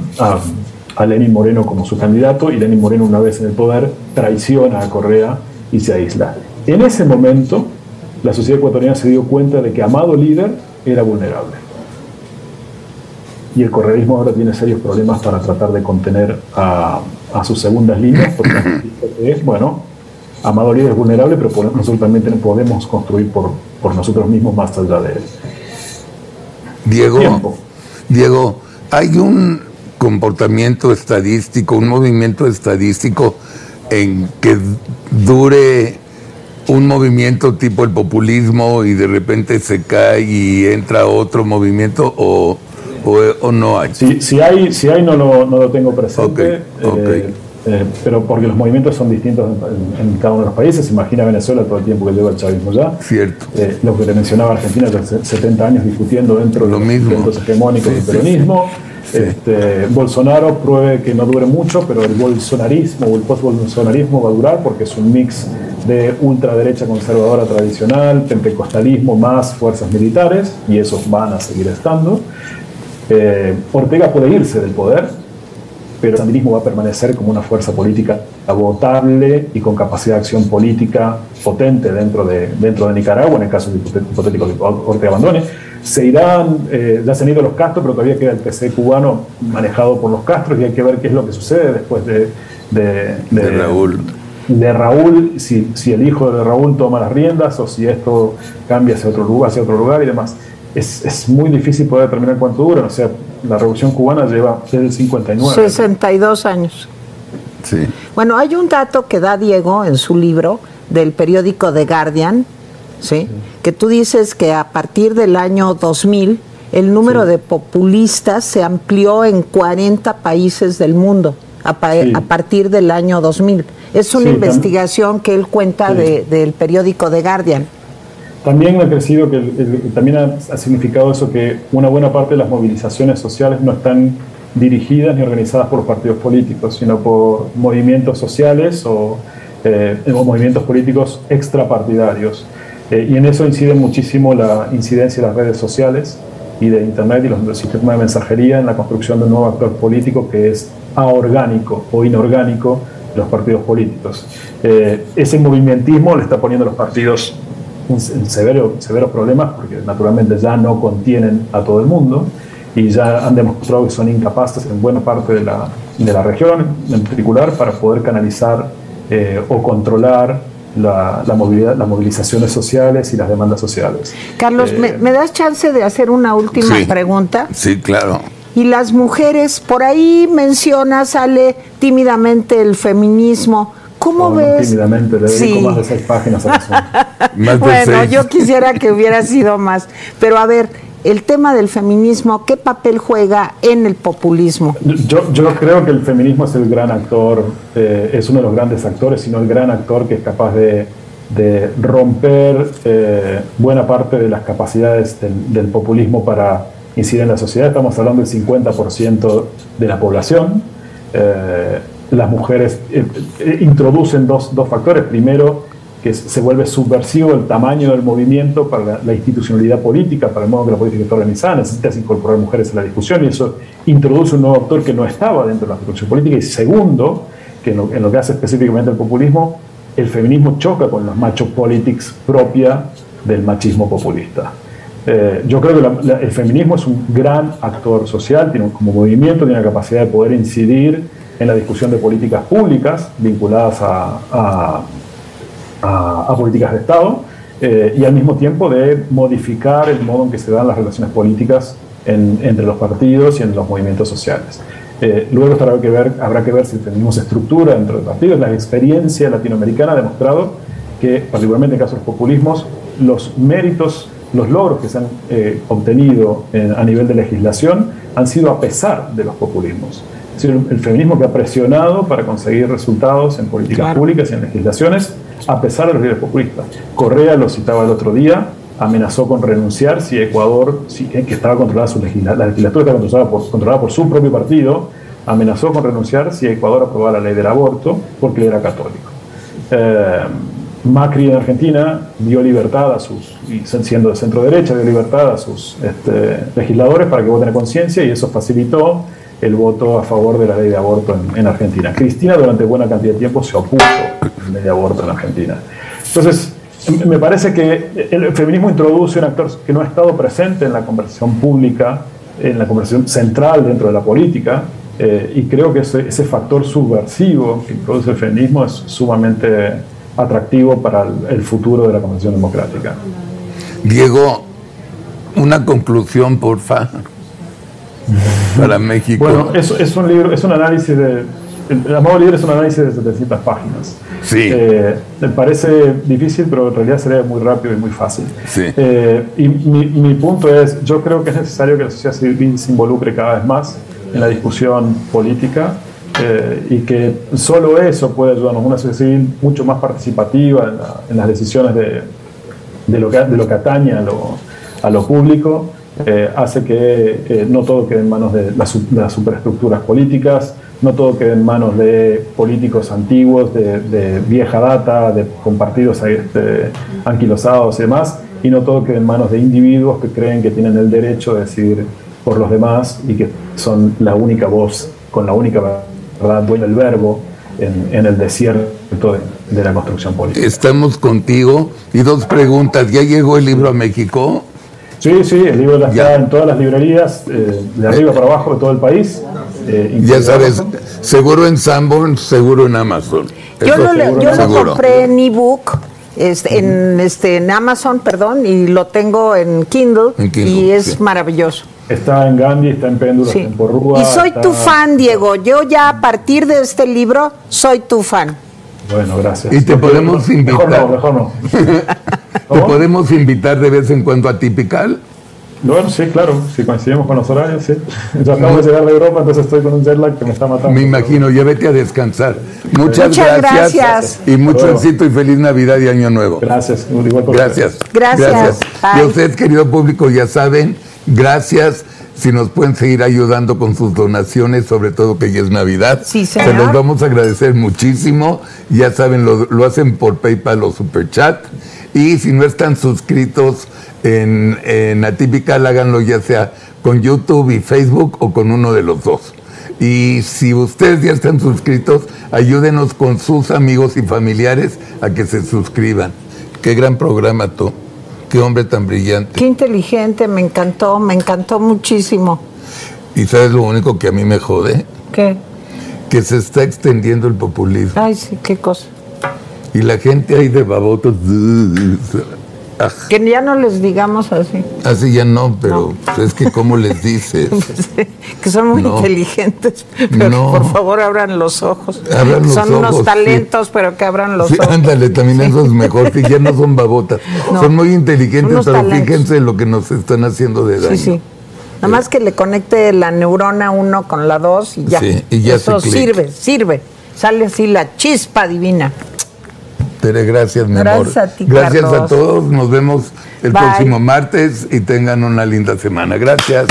a, Lenín Moreno como su candidato y Lenín Moreno una vez en el poder traiciona a Correa y se aísla. En ese momento la sociedad ecuatoriana se dio cuenta de que Amado líder era vulnerable. Y el correísmo ahora tiene serios problemas para tratar de contener a, sus segundas líneas, porque es, bueno, Amado líder es vulnerable, pero nosotros también podemos construir por, por nosotros mismos más allá de él. Diego, Diego, hay un comportamiento estadístico, un movimiento estadístico en que dure un movimiento tipo el populismo y de repente se cae y entra otro movimiento o, o, no hay? Si, hay, si hay no, lo, no lo tengo presente. Eh, eh, pero porque los movimientos son distintos en, cada uno de los países. Imagina Venezuela todo el tiempo que lleva el chavismo ya. Cierto. Eh, lo que te mencionaba Argentina, 70 años discutiendo dentro de los hegemónicos del peronismo. Este, Bolsonaro pruebe que no dure mucho, pero el bolsonarismo o el post-bolsonarismo va a durar porque es un mix de ultraderecha conservadora tradicional, pentecostalismo más fuerzas militares, y esos van a seguir estando. Eh, Ortega puede irse del poder, pero el sandinismo va a permanecer como una fuerza política votable y con capacidad de acción política potente dentro de, dentro de Nicaragua, en el caso hipotético que Ortega abandone. Se irán, eh, ya se han ido los Castro, pero todavía queda el PC cubano manejado por los Castro y hay que ver qué es lo que sucede después de, de, Raúl. De Raúl, si, si el hijo de Raúl toma las riendas o si esto cambia hacia otro lugar, hacia otro lugar y demás. Es, es muy difícil poder determinar cuánto dura. O sea, la revolución cubana lleva desde el 59. 62 años. Sí. Bueno, hay un dato que da Diego en su libro del periódico The Guardian, ¿sí? Que tú dices que a partir del año 2000 el número de populistas se amplió en 40 países del mundo a, partir del año 2000. Es una investigación que él cuenta del periódico The Guardian. También ha crecido, que también ha, significado eso que una buena parte de las movilizaciones sociales no están dirigidas ni organizadas por partidos políticos, sino por movimientos sociales o, eh, movimientos políticos extrapartidarios. Eh, y en eso incide muchísimo la incidencia de las redes sociales y de Internet y los, sistemas de mensajería en la construcción de un nuevo actor político que es aorgánico o inorgánico los partidos políticos. Eh, ese movimentismo le está poniendo a los partidos en, severo, severos problemas porque naturalmente ya no contienen a todo el mundo y ya han demostrado que son incapaces en buena parte de la, de la región en particular para poder canalizar eh, o controlar la, movilidad, las movilizaciones sociales y las demandas sociales. Carlos, ¿me, eh, das chance de hacer una última pregunta? Sí, claro. Y las mujeres, por ahí menciona, sale tímidamente el feminismo. ¿Cómo ves? Tímidamente, le dedico más de seis páginas a eso. bueno, yo quisiera que hubiera sido más. Pero a ver, el tema del feminismo, ¿qué papel juega en el populismo? Yo, yo creo que el feminismo es el gran actor, eh, es uno de los grandes actores, sino el gran actor que es capaz de, de romper eh, buena parte de las capacidades del, populismo para incidir en la sociedad. Estamos hablando del 50% de la población. Eh, las mujeres introducen dos, dos factores. Primero, que se vuelve subversivo el tamaño del movimiento para la, institucionalidad política, para el modo que la política está organizada, necesitas incorporar mujeres a la discusión y eso introduce un nuevo actor que no estaba dentro de la discusión política. Y segundo, que en lo, que hace específicamente el populismo, el feminismo choca con los machos politics propia del machismo populista. Eh, yo creo que el feminismo es un gran actor social, como movimiento, tiene la capacidad de poder incidir en la discusión de políticas públicas vinculadas a, políticas de Estado eh, y al mismo tiempo de modificar el modo en que se dan las relaciones políticas entre los partidos y en los movimientos sociales. Eh, luego habrá que, ver, habrá que ver si tenemos estructura dentro de partidos. La experiencia latinoamericana ha demostrado que, particularmente en casos de populismos, los méritos, los logros que se han eh, obtenido a nivel de legislación han sido a pesar de los populismos. Es decir, el, feminismo que ha presionado para conseguir resultados en políticas públicas y en legislaciones a pesar de los líderes populistas. Correa, lo citaba el otro día, amenazó con renunciar si Ecuador, eh, que estaba controlada su legislatura, la legislatura estaba controlada por, su propio partido, amenazó con renunciar si Ecuador aprobaba la ley del aborto porque era católico. Eh, Macri en Argentina dio libertad a sus, siendo de centro derecha, dio libertad a sus este, legisladores para que voten a conciencia y eso facilitó el voto a favor de la ley de aborto en, Argentina. Cristina durante buena cantidad de tiempo se opuso a la ley de aborto en Argentina. Entonces, me parece que el feminismo introduce un actor que no ha estado presente en la conversación pública, en la conversación central dentro de la política, eh, y creo que ese, ese, factor subversivo que introduce el feminismo es sumamente atractivo para el, el futuro de la conversación democrática. Diego, una conclusión, por favor para México. Bueno, es, es un libro, es un análisis de. El, amado libro es un análisis de 700 páginas. Sí. Eh, me parece difícil, pero en realidad sería muy rápido y muy fácil. Sí. Eh, y mi, mi, punto es: yo creo que es necesario que la sociedad civil se involucre cada vez más en la discusión política eh, y que solo eso puede ayudarnos, una sociedad civil mucho más participativa en, las decisiones de, de, lo que, de lo que atañe a lo, a lo público. Eh, hace que no todo quede en manos de las, superestructuras políticas, no todo quede en manos de políticos antiguos, de, vieja data, de compartidos este, anquilosados y demás, y no todo quede en manos de individuos que creen que tienen el derecho de decidir por los demás y que son la única voz, con la única verdad, dueño el verbo en, el desierto de, de la construcción política. Estamos contigo. Y dos preguntas. ¿Ya llegó el libro a México? Sí, sí, el libro está en todas las librerías, eh, de arriba para abajo de todo el país. Eh, ya sabes, seguro en Sanborn, seguro en Amazon. Yo, lo, compré en ebook. Este, en, este, en Amazon, perdón, y lo tengo en Kindle, y es maravilloso. Está en Gandhi, está en Péndulo, en Y soy tu fan, Diego. Yo ya a partir de este libro soy tu fan. Bueno, gracias. Y te podemos invitar. Mejor no, mejor no. ¿Te podemos invitar de vez en cuando a Tipical? Bueno, sí, claro, si coincidimos con los horarios, sí. Yo acabo de llegar de Europa, entonces estoy con un jet lag que me está matando. Me imagino, ya vete a descansar. Muchas, Muchas gracias, gracias. Y mucho éxito y feliz Navidad y Año Nuevo. Gracias, igual por Gracias. Gracias. Y a ustedes, querido público, ya saben, gracias. Si nos pueden seguir ayudando con sus donaciones, sobre todo que ya es Navidad. Sí, Se señor. los vamos a agradecer muchísimo. Ya saben, lo, lo hacen por PayPal o Superchat. Y si no están suscritos en, en Atypical, háganlo ya sea con YouTube y Facebook o con uno de los dos. Y si ustedes ya están suscritos, ayúdenos con sus amigos y familiares a que se suscriban. Qué gran programa tú. Qué hombre tan brillante. Qué inteligente, me encantó, me encantó muchísimo. Y sabes lo único que a mí me jode, ¿Qué? que se está extendiendo el populismo. Ay, sí, qué cosa. Y la gente ahí de babotos. ah, Que ya no les digamos así. Así ya no, pero pues, es que ¿cómo les dices? que son muy No. inteligentes. Pero No. por favor abran los ojos. Abran los son ojos, unos sí. talentos, pero que abran los Sí, ojos. ándale, también eso es mejor, que ya no son babotas. No. Son muy inteligentes, Unos pero talentos. fíjense lo que nos están haciendo de daño. Sí, sí. Nada más que le conecte la neurona uno con la dos y ya. Sí, y ya Eso sirve, sirve. Sale así la chispa divina. Tere, gracias, mi Gracias amor. a ti, gracias a todos. Nos vemos el Bye. próximo martes y tengan una linda semana. Gracias.